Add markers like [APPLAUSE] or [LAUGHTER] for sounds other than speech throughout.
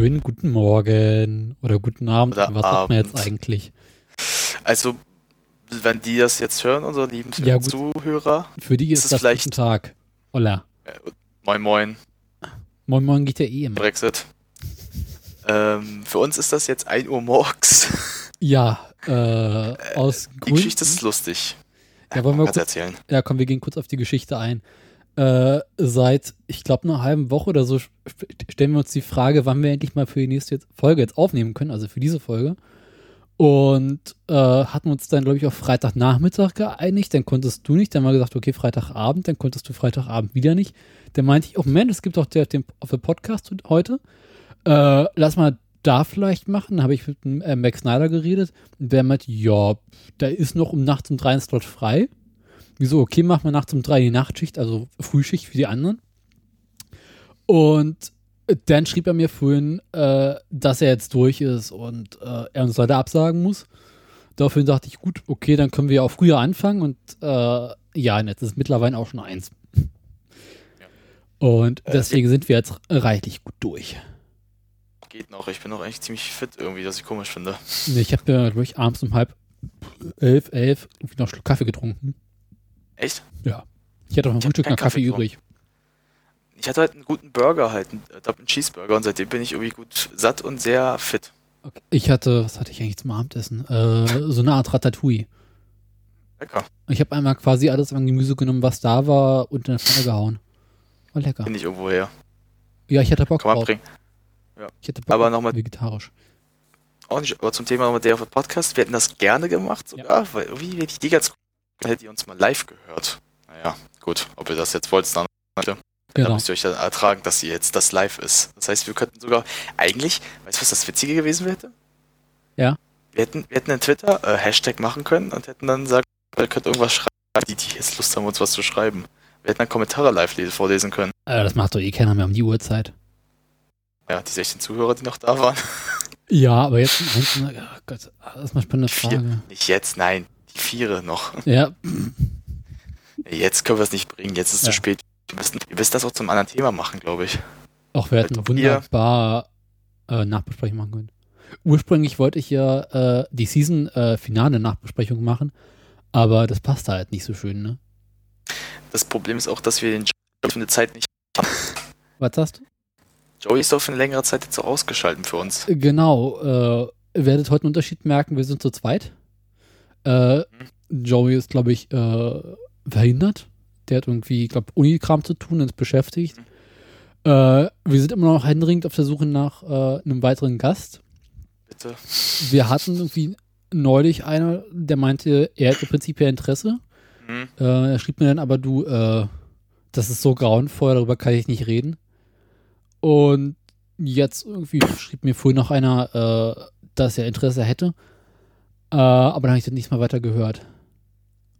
Schönen guten Morgen oder guten Abend. Oder Was sagt man jetzt Abend. eigentlich? Also, wenn die das jetzt hören, unsere lieben Ja. Zuhörer, Für die Ist ist es das vielleicht- guten Tag. Hola. moin moin, Moin Moin geht ja eh immer. Brexit. Ähm, für uns ist das jetzt 1 Uhr morgens. Ja, äh, aus Die Gründen. Geschichte ist lustig. Ja, wollen wir kurz, erzählen. ja, komm, wir gehen kurz auf die Geschichte ein. Äh, seit, ich glaube, einer halben Woche oder so st- stellen wir uns die Frage, wann wir endlich mal für die nächste Folge jetzt aufnehmen können, also für diese Folge. Und äh, hatten uns dann, glaube ich, auf Freitagnachmittag geeinigt. Dann konntest du nicht. Dann wir gesagt, okay, Freitagabend. Dann konntest du Freitagabend wieder nicht. Dann meinte ich, oh Moment, es gibt doch der, den auf dem Podcast heute. Äh, lass mal da vielleicht machen. Dann habe ich mit äh, Max Snyder geredet. Und der meinte, ja, da ist noch um nachts um drei ein Slot frei. Wieso, okay, machen wir nachts um drei die Nachtschicht, also Frühschicht für die anderen. Und dann schrieb er mir vorhin, äh, dass er jetzt durch ist und äh, er uns leider absagen muss. Daraufhin dachte ich, gut, okay, dann können wir ja auch früher anfangen und äh, ja, jetzt ist mittlerweile auch schon eins. Und Äh, deswegen sind wir jetzt reichlich gut durch. Geht noch. Ich bin noch eigentlich ziemlich fit irgendwie, was ich komisch finde. Nee, Ich habe ja, glaube ich, abends um halb elf, elf irgendwie noch einen Schluck Kaffee getrunken. Echt? Ja. Ich hatte noch hab Frühstück noch Kaffee Kaffee übrig. Ich hatte halt einen guten Burger halt, einen Double Cheeseburger und seitdem bin ich irgendwie gut satt und sehr fit. Okay. Ich hatte, was hatte ich eigentlich zum Abendessen? Äh, so eine Art Ratatouille. Lecker. Ich habe einmal quasi alles an Gemüse genommen, was da war, und in eine Pfanne gehauen. War lecker. Bin ich irgendwo her. Ja, ich hatte Bock Kann man drauf. bringen. Ich hatte Bock Aber auf nochmal- vegetarisch. Auch nicht, aber zum Thema nochmal der Podcast. Wir hätten das gerne gemacht sogar, weil irgendwie hätte ich die ganz cool, hättet ihr uns mal live gehört. Naja, gut, ob ihr das jetzt wollt, dann, dann Genau. müsst ihr euch dann ertragen, dass ihr jetzt das live ist. Das heißt, wir könnten sogar, eigentlich, weißt du, was das Witzige gewesen wäre? Ja. Wir hätten, wir hätten einen Twitter äh, Hashtag machen können und hätten dann gesagt, ihr könnt irgendwas schreiben, die, die jetzt Lust haben, uns was zu schreiben. Wir hätten dann Kommentare live lesen- vorlesen können. Äh, das macht doch eh keiner mehr um die Uhrzeit. Ja, die 16 Zuhörer, die noch da waren. Ja, aber jetzt, oh Gott, das ist mal eine spannende Vier. Frage. Nicht jetzt, nein, die Viere noch. Ja, Jetzt können wir es nicht bringen, jetzt ist es Ja. zu spät. Wir müssen, ihr müsst das auch zum anderen Thema machen, glaube ich. auch wir hätten wunderbar äh, Nachbesprechung machen können. Ursprünglich wollte ich ja äh, die Season-Finale-Nachbesprechung machen, aber das passt halt nicht so schön, ne? Das Problem ist auch, dass wir den Joey für eine Zeit nicht haben. Was sagst du? Joey ist doch für eine längere Zeit jetzt so ausgeschalten für uns. Genau, äh, ihr werdet heute einen Unterschied merken, wir sind zu zweit. Äh, Joey ist, glaube ich, äh, verhindert. Der hat irgendwie, glaube Unikram zu tun, ist beschäftigt. Äh, wir sind immer noch händeringend auf der Suche nach äh, einem weiteren Gast. Bitte. Wir hatten irgendwie neulich einer, der meinte, er hätte prinzipiell Interesse. Hm. Äh, er schrieb mir dann aber, du, äh, das ist so grauenvoll, darüber kann ich nicht reden. Und jetzt irgendwie schrieb mir vorhin noch einer, dass er Interesse hätte. Äh, aber dann habe ich das nicht mal weiter gehört.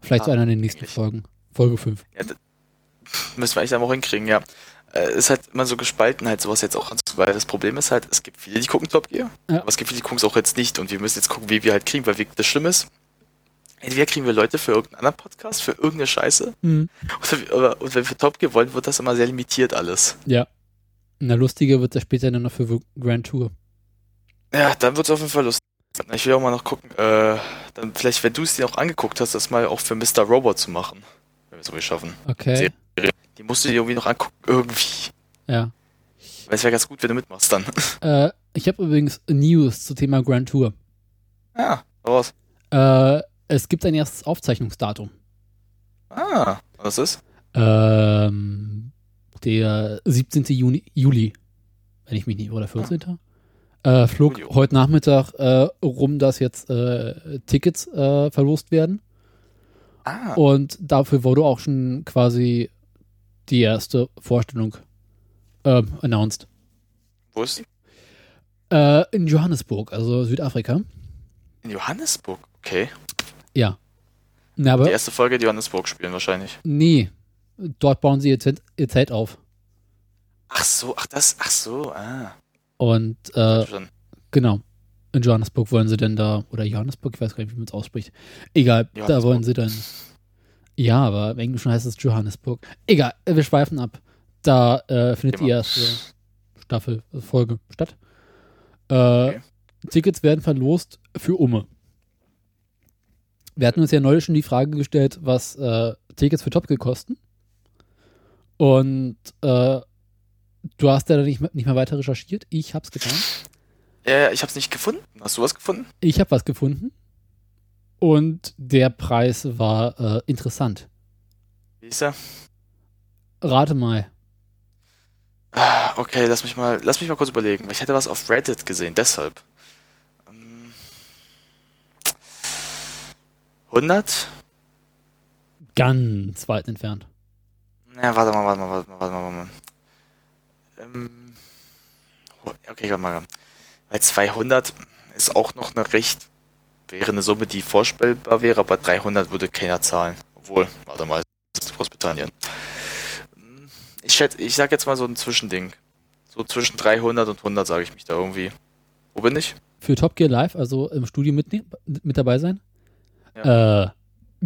Vielleicht zu Ah, einer der nächsten eigentlich. Folgen. Folge 5. Müssen wir eigentlich dann auch hinkriegen, ja. Äh, ist halt immer so gespalten, halt sowas jetzt auch anzugucken, weil das Problem ist halt, es gibt viele, die gucken Top Gear, Ja. aber es gibt viele, die gucken es auch jetzt nicht und wir müssen jetzt gucken, wie wir halt kriegen, weil wir, das Schlimme ist, entweder kriegen wir Leute für irgendeinen anderen Podcast, für irgendeine Scheiße, Mhm. oder, aber, und wenn wir Top Gear wollen, wird das immer sehr limitiert alles. Ja. Na, lustiger wird er später dann noch für Grand Tour. Ja, dann wird es auf jeden Fall lustig. Ich will auch mal noch gucken, äh, dann vielleicht, wenn du es dir auch angeguckt hast, das mal auch für Mr. Robot zu machen. Wenn wir es irgendwie schaffen. Okay. Die musst du dir irgendwie noch angucken, irgendwie. Ja. Weil es wäre ganz gut, wenn du mitmachst dann. [LAUGHS] Äh, ich habe übrigens News zum Thema Grand Tour. Ja, raus. Äh, es gibt ein erstes Aufzeichnungsdatum. Ah, was ist? Ähm, der 17. Juni, Juli, wenn ich mich nicht, oder 14. Äh, flog Juli. heute Nachmittag äh, rum, dass jetzt äh, Tickets äh, verlost werden. Ah, Und dafür wurde auch schon quasi die erste Vorstellung ähm, announced. wo ist die? Äh, in Johannesburg, also Südafrika. In Johannesburg. Okay. Ja. Na, Die aber erste Folge in Johannesburg spielen wahrscheinlich. nee, dort bauen sie ihr Zelt auf. Ach so, ach das, ach so, ah. Und äh. Genau. In Johannesburg wollen sie denn da, oder Johannesburg, ich weiß gar nicht, wie man es ausspricht. Egal, da wollen sie dann. Ja, aber im Englischen heißt es Johannesburg. Egal, wir schweifen ab. Da äh, findet die erste Staffel, äh, Folge statt. Äh, Okay. Tickets werden verlost für Umme. Wir hatten uns ja neulich schon die Frage gestellt, was äh, Tickets für Top kosten. Und äh, du hast ja da nicht, mehr- nicht mehr weiter recherchiert. Ich hab's getan. Äh, ich hab's nicht gefunden. Hast du was gefunden? Ich habe was gefunden. Und der Preis war äh, interessant. Wie ist er? Rate mal. Ah, Okay, lass mich mal, lass mich mal kurz überlegen. Ich hätte was auf Reddit gesehen, deshalb. Ähm, 100? Ganz weit entfernt. Ja, warte mal, warte mal, warte mal, warte mal. Warte mal. Ähm, okay, warte mal. Bei 200 ist auch noch eine recht, wäre eine Summe, die vorstellbar wäre, aber 300 würde keiner zahlen. Obwohl, warte mal, das ist Großbritannien. Ich schätze, ich sag jetzt mal so ein Zwischending. So zwischen 300 und 100 sage ich mich da irgendwie. Wo bin ich? Für Top Gear Live, also im Studio mitnehmen, mit dabei sein? Äh,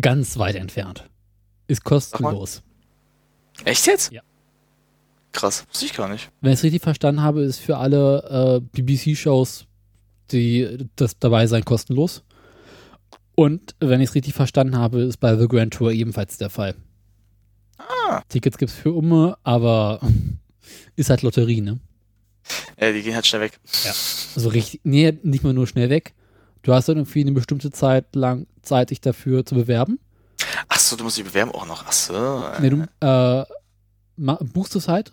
ganz weit entfernt. Ist kostenlos. Echt jetzt? Ja. Krass, wusste ich gar nicht. Wenn ich es richtig verstanden habe, ist für alle äh, BBC-Shows die das dabei sein kostenlos. Und wenn ich es richtig verstanden habe, ist bei The Grand Tour ebenfalls der Fall. Ah. Tickets gibt es für Umme, aber [LAUGHS] ist halt Lotterie, ne? Ja, die gehen halt schnell weg. Also richtig, nee, nicht mal nur schnell weg. Du hast dann irgendwie eine bestimmte Zeit lang Zeit, dich dafür zu bewerben. Achso, du musst dich bewerben auch noch. Achso. Nee, du äh, buchst es halt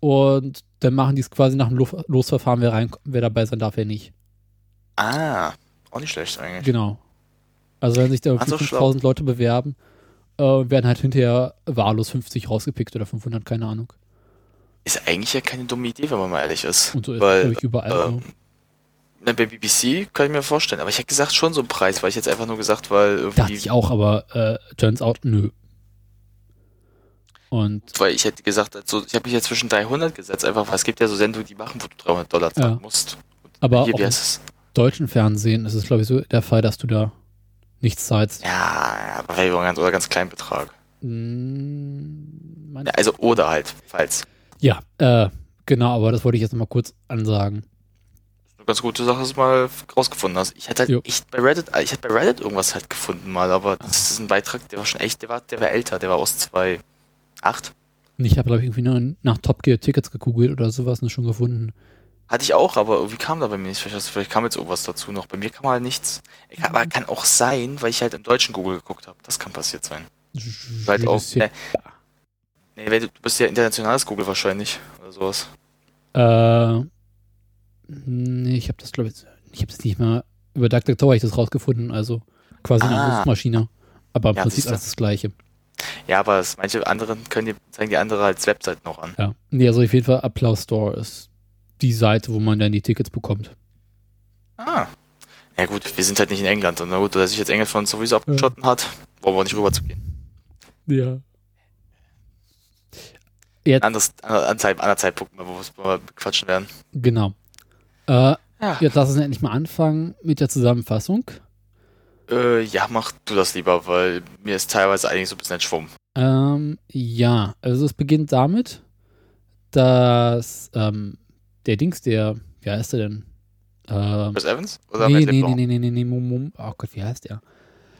und dann machen die es quasi nach dem Lo- Losverfahren, wer, rein, wer dabei sein darf, wer nicht. Ah, auch nicht schlecht eigentlich. Genau. Also wenn sich da irgendwie Also schlau. 5000 Leute bewerben, äh, werden halt hinterher wahllos 50 rausgepickt oder 500, keine Ahnung. Ist eigentlich ja keine dumme Idee, wenn man mal ehrlich ist. Und so ist Weil, ich, überall ähm, Na, bei BBC kann ich mir vorstellen. Aber ich hätte gesagt, schon so ein Preis, weil ich jetzt einfach nur gesagt, weil so. Dachte irgendwie. ich auch, aber äh, turns out, nö. Und Weil ich hätte gesagt, also, ich habe mich jetzt zwischen 300 gesetzt, einfach weil es gibt ja so Sendungen, die machen, wo du 300 Dollar zahlen Ja. musst. aber Hier, auch im deutschen Fernsehen ist es, glaube ich, so der Fall, dass du da nichts zahlst. Ja, aber vielleicht ganz, oder ganz kleinen Betrag. Mein- Ja, also, oder halt, falls. Ja, äh, genau, aber das wollte ich jetzt nochmal kurz ansagen. Eine ganz gute Sache, dass du mal rausgefunden hast. Ich hatte halt Jo. echt bei Reddit, ich hatte bei Reddit irgendwas halt gefunden mal, aber das ist ein Beitrag, der war schon echt, der war, der war älter, der war aus 2008. Und ich habe, glaube ich, irgendwie nur nach Top Gear Tickets gegoogelt oder sowas und schon gefunden. Hatte ich auch, aber irgendwie kam da bei mir nicht. Vielleicht, vielleicht kam jetzt irgendwas dazu noch. Bei mir kam halt nichts. Ich- Aber kann auch sein, weil ich halt im deutschen Google geguckt habe. Das kann passiert sein. Halt auch. Ja. Nee, nee, weil du, bist ja internationales Google wahrscheinlich. Oder sowas. Äh, nee, ich habe das, glaube ich, ich habe es nicht mal über DuckDuckGo habe ich das rausgefunden, also quasi eine Ah. Suchmaschine. Aber im Ja, Prinzip alles das Gleiche. Ja, aber es, manche anderen können die, zeigen die andere als Webseiten noch an. Ja. Nee, also auf jeden Fall Applaus Store ist die Seite, wo man dann die Tickets bekommt. Ah. Ja gut, wir sind halt nicht in England. Und na gut, dass sich jetzt England von sowieso abgeschotten hat, wollen wir nicht rüber zu gehen. Ja. Jetzt, Anderes, an, anderer Zeitpunkt, mal, wo wir- wo wir quatschen werden. genau. Äh, Ja. jetzt lass uns endlich mal anfangen mit der Zusammenfassung. Äh, ja, mach du das lieber, weil mir ist teilweise eigentlich so ein bisschen entschwommen. Ähm, ja, also es beginnt damit, dass ähm, der Dings, der, wie heißt der denn? Ähm, Chris Evans? Oder nee, nee, nee, nee, nee, nee, nee, Mum. Oh Gott, wie heißt der?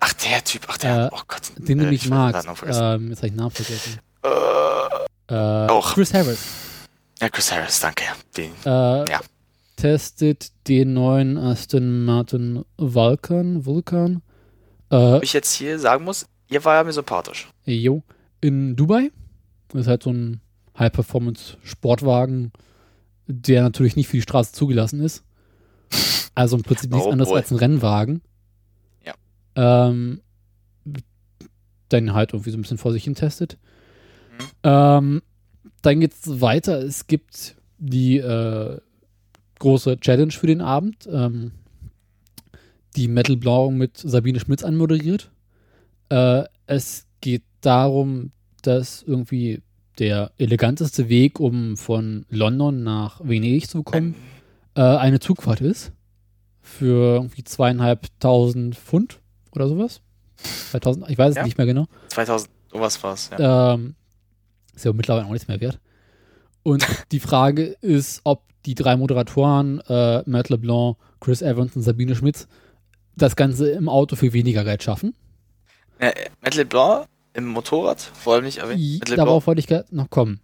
Ach, der Typ, ach, der, Äh, oh Gott. Den du Äh, nicht magst. Ähm, jetzt habe ich den Namen vergessen. Äh, Äh, Och. Chris Harris ja, Chris Harris, danke. Den, äh, Ja. Testet den neuen Aston Martin Vulcan, Vulcan äh, ob ich jetzt hier sagen muss, ihr war ja mir sympathisch. jo, in Dubai. Das ist halt so ein High-Performance-Sportwagen, der natürlich nicht für die Straße zugelassen ist. Also im Prinzip nichts Oh anderes boy. als ein Rennwagen. Ja. Ähm, dann halt irgendwie so ein bisschen vor sich hin testet. Mhm. Ähm, dann geht's weiter. Es gibt die äh, große Challenge für den Abend, ähm, die Metal Blau mit Sabine Schmitz anmoderiert. Äh, es geht darum, dass irgendwie der eleganteste Weg, um von London nach Venedig zu kommen, äh, eine Zugfahrt ist. Für irgendwie zweieinhalbtausend Pfund oder sowas. 2000, ich weiß es Ja. nicht mehr genau. 2000, sowas war's, ja. Ähm, ist ja mittlerweile auch nichts mehr wert. Und die Frage ist, ob die drei Moderatoren, äh, Matt LeBlanc, Chris Evans und Sabine Schmitz, das Ganze im Auto für weniger Geld schaffen. Äh, Matt LeBlanc im Motorrad, vor allem nicht erwähnt. Darauf wollte ich noch kommen.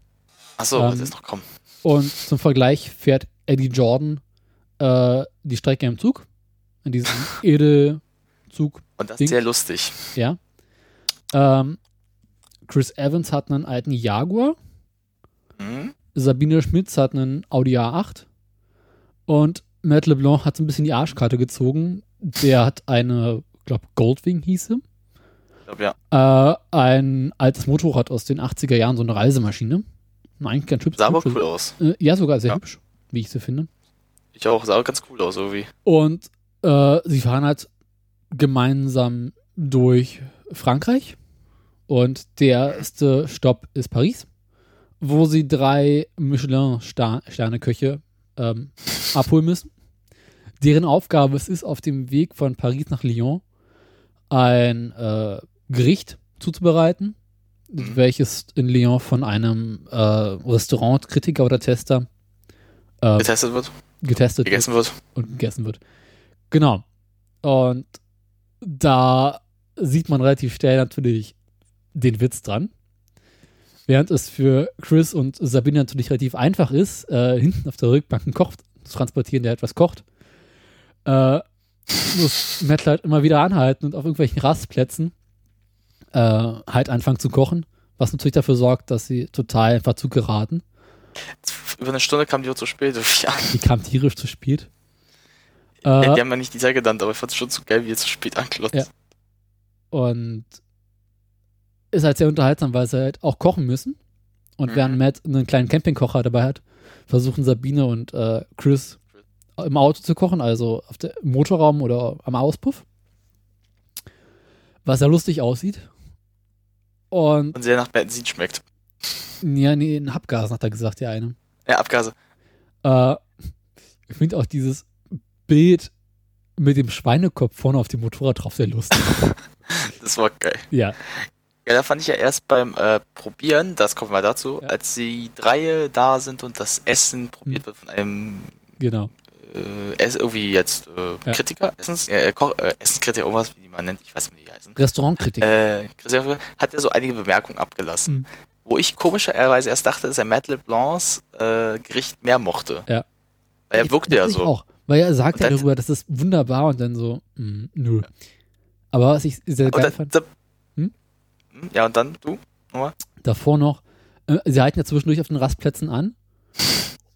Achso, ähm, das ist noch kommen. Und zum Vergleich fährt Eddie Jordan äh, die Strecke im Zug. In diesem [LAUGHS] Edelzug. Und das Ding. ist sehr lustig. Ja. Ähm, Chris Evans hat einen alten Jaguar. Hm? Sabine Schmitz hat einen Audi A8. Und Matt LeBlanc hat so ein bisschen die Arschkarte gezogen. Der hat eine, ich glaube, Goldwing hieße. Ich glaube, ja. Äh, ein altes Motorrad aus den 80er Jahren, so eine Reisemmaschine. Eigentlich ganz hübsch. Sah aber cool aus. Äh, ja, sogar sehr Ja. hübsch, wie ich sie finde. Ich auch, sah ganz cool aus, irgendwie. Und äh, sie fahren halt gemeinsam durch Frankreich. Und der erste Stopp ist Paris, wo sie drei Michelin-Sterne-Köche ähm, [LAUGHS] abholen müssen. Deren Aufgabe es ist, auf dem Weg von Paris nach Lyon ein äh, Gericht zuzubereiten, Mhm. welches in Lyon von einem äh, Restaurantkritiker oder Tester äh, Getestet wird, getestet gegessen wird. und gegessen wird. Genau. Und da sieht man relativ schnell natürlich den Witz dran. Während es für Chris und Sabine natürlich relativ einfach ist, äh, hinten auf der Rückbank einen Koch zu transportieren, der etwas kocht, äh, muss Matt halt immer wieder anhalten und auf irgendwelchen Rastplätzen äh, halt anfangen zu kochen, was natürlich dafür sorgt, dass sie total in Verzug geraten. Über eine Stunde kam die auch zu spät. Ja. Die kam tierisch zu spät. Ja, Äh, die haben ja nicht die Zeit genannt, aber ich fand es schon so geil, wie er zu spät anklotzt. Ja. Und ist halt sehr unterhaltsam, weil sie halt auch kochen müssen. Und Mhm. während Matt einen kleinen Campingkocher dabei hat, versuchen Sabine und äh, Chris im Auto zu kochen, also auf der im Motorraum oder am Auspuff. Was ja lustig aussieht. Und Und sehr nach Benzin schmeckt. ja, nee, ein Abgas hat er gesagt, der eine. Ja, Abgase. Äh, ich finde auch dieses Bild mit dem Schweinekopf vorne auf dem Motorrad drauf sehr lustig. [LAUGHS] Das war geil. ja. Ja, da fand ich ja erst beim äh, Probieren, das kommen wir dazu, Ja. als die drei da sind und das Essen probiert wird von einem Genau. äh, irgendwie jetzt äh, Ja. Kritiker, Essens, äh, Koch, äh, Essenskritiker, irgendwas, wie die man nennt, ich weiß nicht, wie die heißen. Restaurantkritik. Äh, Christopher hat er so einige Bemerkungen abgelassen, Mhm. wo ich komischerweise erst dachte, dass er Matt LeBlancs äh, Gericht mehr mochte. Ja. Weil er wirkte ja Ich so. Auch, weil er sagt Und ja darüber, das ist wunderbar und dann so, mm, nö. Aber was ich sehr geil dann, fand, da, Ja, und dann du? Nochmal? davor noch, äh, sie halten ja zwischendurch auf den Rastplätzen an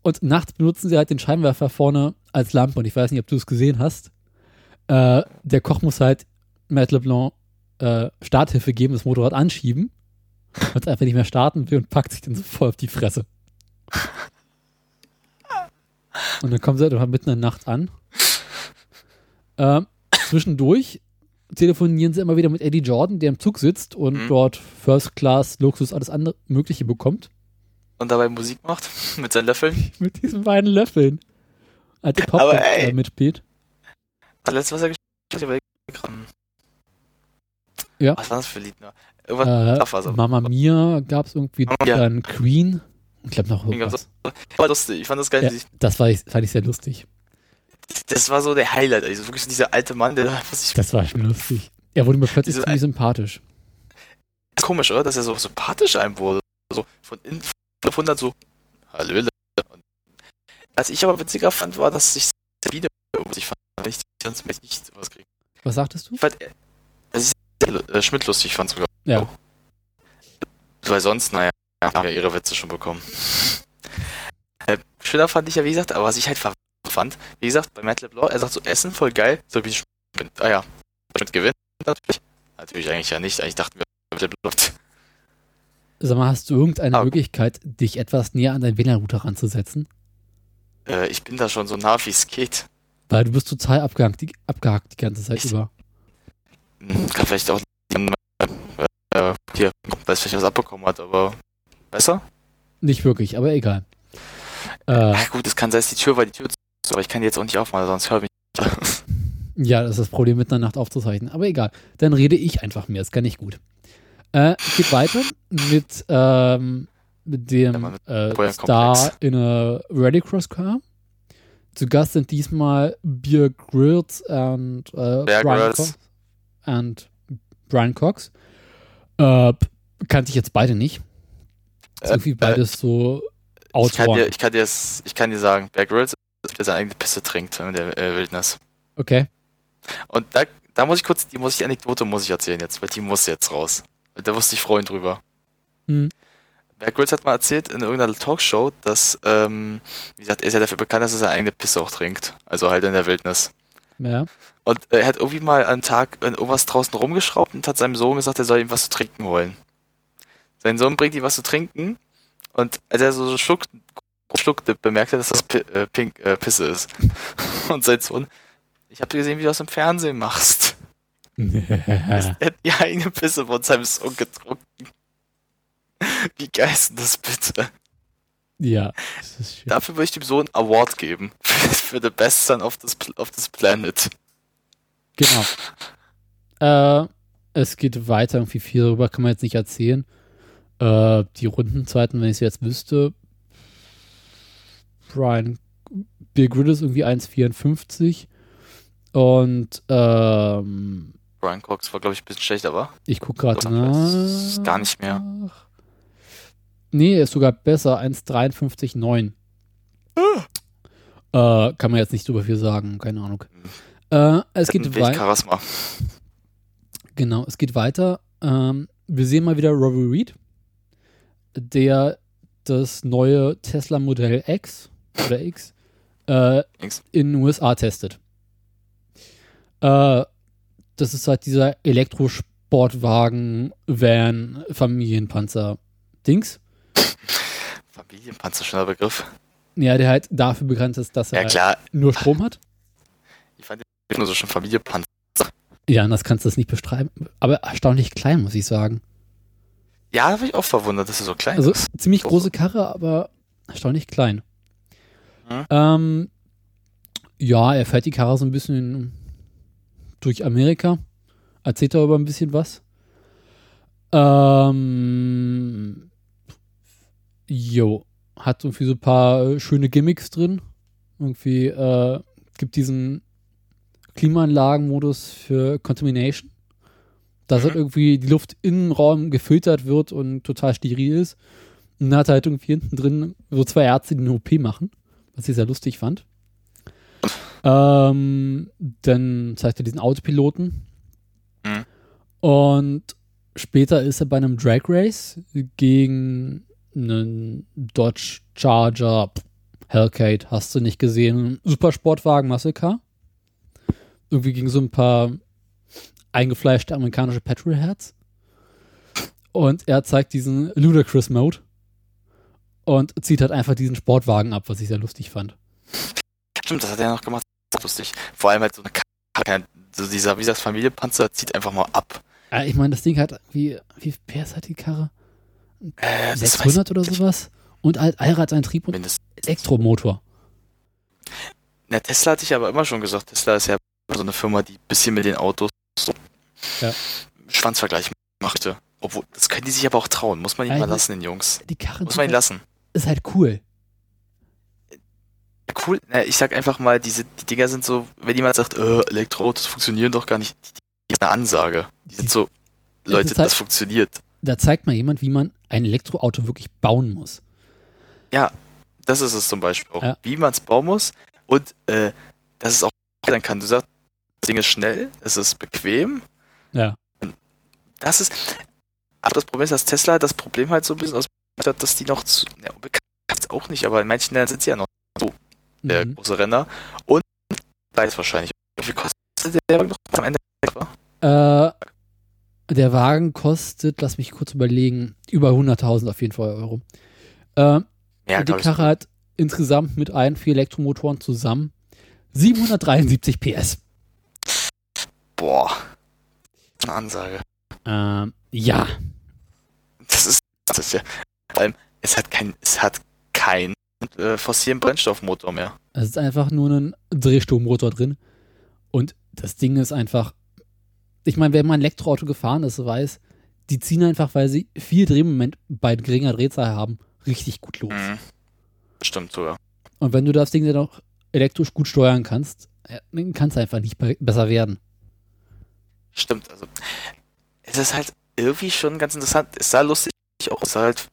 und nachts benutzen sie halt den Scheinwerfer vorne als Lampe und ich weiß nicht, ob du es gesehen hast. Äh, der Koch muss halt Matt LeBlanc äh, Starthilfe geben, das Motorrad anschieben, weil es einfach nicht mehr starten will und packt sich dann so voll auf die Fresse. Und dann kommen sie halt mitten in der Nacht an. Ähm, zwischendurch telefonieren sie immer wieder mit Eddie Jordan, der im Zug sitzt und Mhm. dort First Class, Luxus, alles andere Mögliche bekommt. Und dabei Musik macht [LAUGHS] mit seinen Löffeln. [LAUGHS] Mit diesen beiden Löffeln. Als äh, mitspielt. Das letzte, was er gespielt hat, war Ja. Was war das für ein Lied? Ne? Irgendwas Äh, so. Mama Mia gab es irgendwie Mia. dann Queen. Ich glaube noch irgendwas. War lustig. Ich fand das geil. Ja, das war fand ich sehr lustig. Das war so der Highlight. Also wirklich dieser alte Mann, der da einfach sich Das war schon lustig. Er wurde mir plötzlich ziemlich sympathisch. komisch, oder? Dass er so sympathisch einem wurde. So von innen auf 100 so, Hallöle. Und was ich aber witziger fand, war, dass sich Sabine ich fand, ich sonst ich nicht sowas kriegen. Was sagtest du? Ich fand, dass ich äh, Schmidt lustig fand sogar. Ja. Weil sonst, naja, haben ja ihre Witze schon bekommen. [LAUGHS] Äh, schöner fand ich ja, wie gesagt, aber was ich halt ver- fand, wie gesagt, bei Matt LeBlanc, er sagt so, Essen voll geil, so wie Schmidt, ah ja, Schmidt gewinnt natürlich. Natürlich eigentlich ja nicht, eigentlich dachten wir, [LAUGHS] Matt LeBlanc. Sag mal, hast du irgendeine Ah. Möglichkeit, dich etwas näher an deinen WLAN-Router ranzusetzen? Äh, ich bin da schon so nah, wie es geht. Weil du bist total abgehakt die, abgehakt die ganze Zeit Ich- über. Hm, Kann vielleicht auch äh, äh, hier, weil es vielleicht was abbekommen hat, aber besser? Nicht wirklich, aber egal. Äh, Ja, gut, es kann sein, dass die Tür war, die Tür zu, aber ich kann die jetzt auch nicht aufmachen, sonst höre ich mich. [LAUGHS] ja, das ist das Problem, mit einer Nacht aufzuzeichnen. Aber egal. Dann rede ich einfach mehr. Das kann ich gut. Äh, geht weiter mit ähm, mit dem Ja, äh. Star in a Rallycross Car. Zu Gast sind diesmal Beer Grylls und äh, Bear Brian. Cox. Und Brian Cox. Äh, kannte ich jetzt beide nicht. Ist Äh, irgendwie beides so Ich kann, dir, Autoren. ich, kann dir, ich kann dir sagen, Bear Grylls, der seine eigene Pisse trinkt in der äh, Wildnis. Okay. Und da, da muss ich kurz, die muss ich die Anekdote muss ich erzählen jetzt, weil die muss jetzt raus. Da wusste ich freuen drüber. Hm. Bear Grylls hat mal erzählt in irgendeiner Talkshow, dass, ähm, wie gesagt, er ist ja dafür bekannt, dass er seine eigene Pisse auch trinkt. Also halt in der Wildnis. Ja. Und er hat irgendwie mal einen Tag irgendwas draußen rumgeschraubt und hat seinem Sohn gesagt, er soll ihm was zu trinken holen. Sein Sohn bringt ihm was zu trinken und als er so schluckt, schluckte, bemerkt er, dass das Pi äh, Pink äh, Pisse ist. [LAUGHS] Und sein Sohn, ich habe gesehen, wie du das im Fernsehen machst. [LAUGHS] Er hat die eigene Pisse von seinem Sohn getrunken. Wie geil ist denn das bitte? ja. Das ist schön. Dafür würde ich dem Sohn einen Award geben. [LAUGHS] Für the best son of this, of this planet. Genau. Äh, es geht weiter, irgendwie viel darüber kann man jetzt nicht erzählen. Äh, die Rundenzeiten, wenn ich es jetzt wüsste, Brian Bill Grill ist irgendwie 1,54 und ähm, Brian Cox war, glaube ich, ein bisschen schlecht, aber ich gucke gerade nach. das ist gar nicht mehr. Nee, er ist sogar besser, 1,53,9. Äh, kann man jetzt nicht super viel sagen, keine Ahnung. Äh, es hat geht weiter. Charisma. Genau, es geht weiter. Ähm, wir sehen mal wieder Robbie Reed, der das neue Tesla Modell X oder X äh, X. in den USA testet. Äh, das ist halt dieser Elektrosportwagen, Van, Familienpanzer Dings. [LAUGHS] Familienpanzer, schöner Begriff. Ja, der halt dafür bekannt ist, dass er Ja, halt klar. nur Strom hat. Ich fand den nur so schon Familienpanzer. Ja, anders kannst du das nicht beschreiben. Aber erstaunlich klein, muss ich sagen. Ja, da war ich auch verwundert, dass er so klein Also ist. ziemlich große Karre, aber erstaunlich klein. Mhm. Ähm, ja, er fährt die Karre so ein bisschen durch Amerika. Erzählt darüber ein bisschen was. Ähm, jo, hat irgendwie so ein paar schöne Gimmicks drin. Irgendwie äh, gibt diesen Klimaanlagenmodus für Contamination. Dass halt Mhm. irgendwie die Luft im Raum gefiltert wird und total steril ist. Und dann hat er halt irgendwie hinten drin so zwei Ärzte, die eine OP machen, was ich sehr lustig fand. Ähm, dann zeigt er diesen Autopiloten. Mhm. Und später ist er bei einem Drag Race gegen einen Dodge Charger Hellcat, hast du nicht gesehen, Supersportwagen Car. Irgendwie gegen so ein paar eingefleischte amerikanische Petrolheads. Und er zeigt diesen Ludicrous Mode und zieht halt einfach diesen Sportwagen ab, was ich sehr lustig fand. Stimmt, das hat er noch gemacht. Lustig. Vor allem halt so eine Kacke. So dieser, wie gesagt, Familienpanzer zieht einfach mal ab. Ja, ich meine, das Ding hat, wie, wie PS hat die Karre? Äh, das 600 oder sowas? Und halt Allradantrieb und Mindestens. Elektromotor. Na, Tesla hatte ich aber immer schon gesagt. Tesla ist ja so eine Firma, die ein bisschen mit den Autos so Ja. Schwanzvergleich machte. Obwohl, das können die sich aber auch trauen. Muss man Ja, mal lassen, den Jungs. Die Karre Muss man ihnen lassen. Ist halt cool. Ja, cool. Ich sag einfach mal, diese die Dinger sind so, wenn jemand sagt, äh, Elektroautos funktionieren doch gar nicht, die, ist eine Ansage. Die sind so, Leute, halt- das funktioniert. Da zeigt mal jemand, wie man ein Elektroauto wirklich bauen muss. Das ist es zum Beispiel auch. Ja. Wie man es bauen muss und äh, dass es auch sein kann. Du sagst, das Ding ist schnell, es ist bequem. Ja. Das ist. Aber das Problem ist, dass Tesla das Problem halt so ein bisschen aus hat, dass die noch zu. Ja, bekannt ist auch nicht, aber in manchen Ländern sind sie ja noch der Mhm. große Renner. Und weiß wahrscheinlich. Wie viel kostet der Wagen noch am Ende? Äh, der Wagen kostet, lass mich kurz überlegen, über 100.000 auf jeden Fall Euro. Äh, Ja, die. Karre hat insgesamt mit allen vier Elektromotoren zusammen 773 PS. Boah. Eine Ansage. Ähm, ja. Das ist, das ist ja. Vor allem, es hat kein, es hat keinen äh, fossilen Brennstoffmotor mehr. Es ist einfach nur ein Drehstrommotor drin. Und das Ding ist einfach. Ich meine, wer mal ein Elektroauto gefahren ist, weiß, die ziehen einfach, weil sie viel Drehmoment bei geringer Drehzahl haben, richtig gut los. Mhm. Stimmt sogar. Und wenn du das Ding dann auch elektrisch gut steuern kannst, dann kann es einfach nicht be besser werden. Stimmt, also es ist halt irgendwie schon ganz interessant. Es sah lustig aus, es sah halt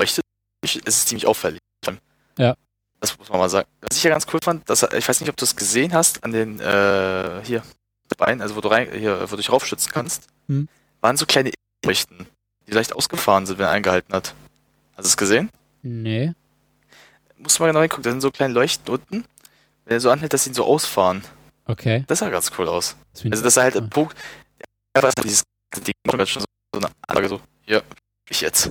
leuchtet, es ist ziemlich auffällig. Ja. Das muss man mal sagen. Was ich ja ganz cool fand, dass, ich weiß nicht, ob du es gesehen hast, an den, äh, hier, Beinen, also wo du rein, hier, wo du dich raufschützen kannst, Hm. waren so kleine Leuchten, die leicht ausgefahren sind, wenn er eingehalten hat. Hast du es gesehen? Nee. Muss mal genau hingucken, da sind so kleine Leuchten unten. Wenn er so anhält, dass sie ihn so ausfahren. Okay. Das sah ganz cool aus. Das Also ich- das ist halt ein Punkt, ja, was dieses Ding schon so, so eine Anlage so, ja, ich jetzt.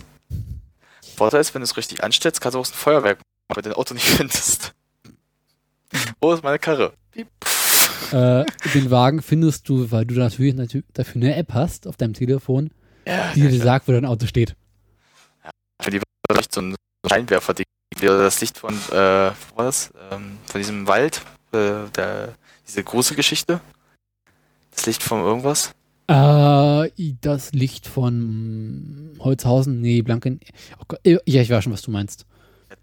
Vorteil ist, wenn du es richtig anstellst, kannst du auch ein Feuerwerk machen, wenn du dein Auto nicht [LAUGHS] findest. Wo ist meine Karre? Äh, den Wagen findest du, weil du natürlich natü- dafür eine App hast auf deinem Telefon, Ja, die dir sagt, wo dein Auto steht. für die war echt so ein Scheinwerfer-Ding. Oder das Licht von, äh, war das? Ähm, von diesem Wald, äh, der, diese große Geschichte. Das Licht von irgendwas. Äh, das Licht von Holzhausen, nee, Blanken. Oh Gott, ja, ich weiß schon, was du meinst.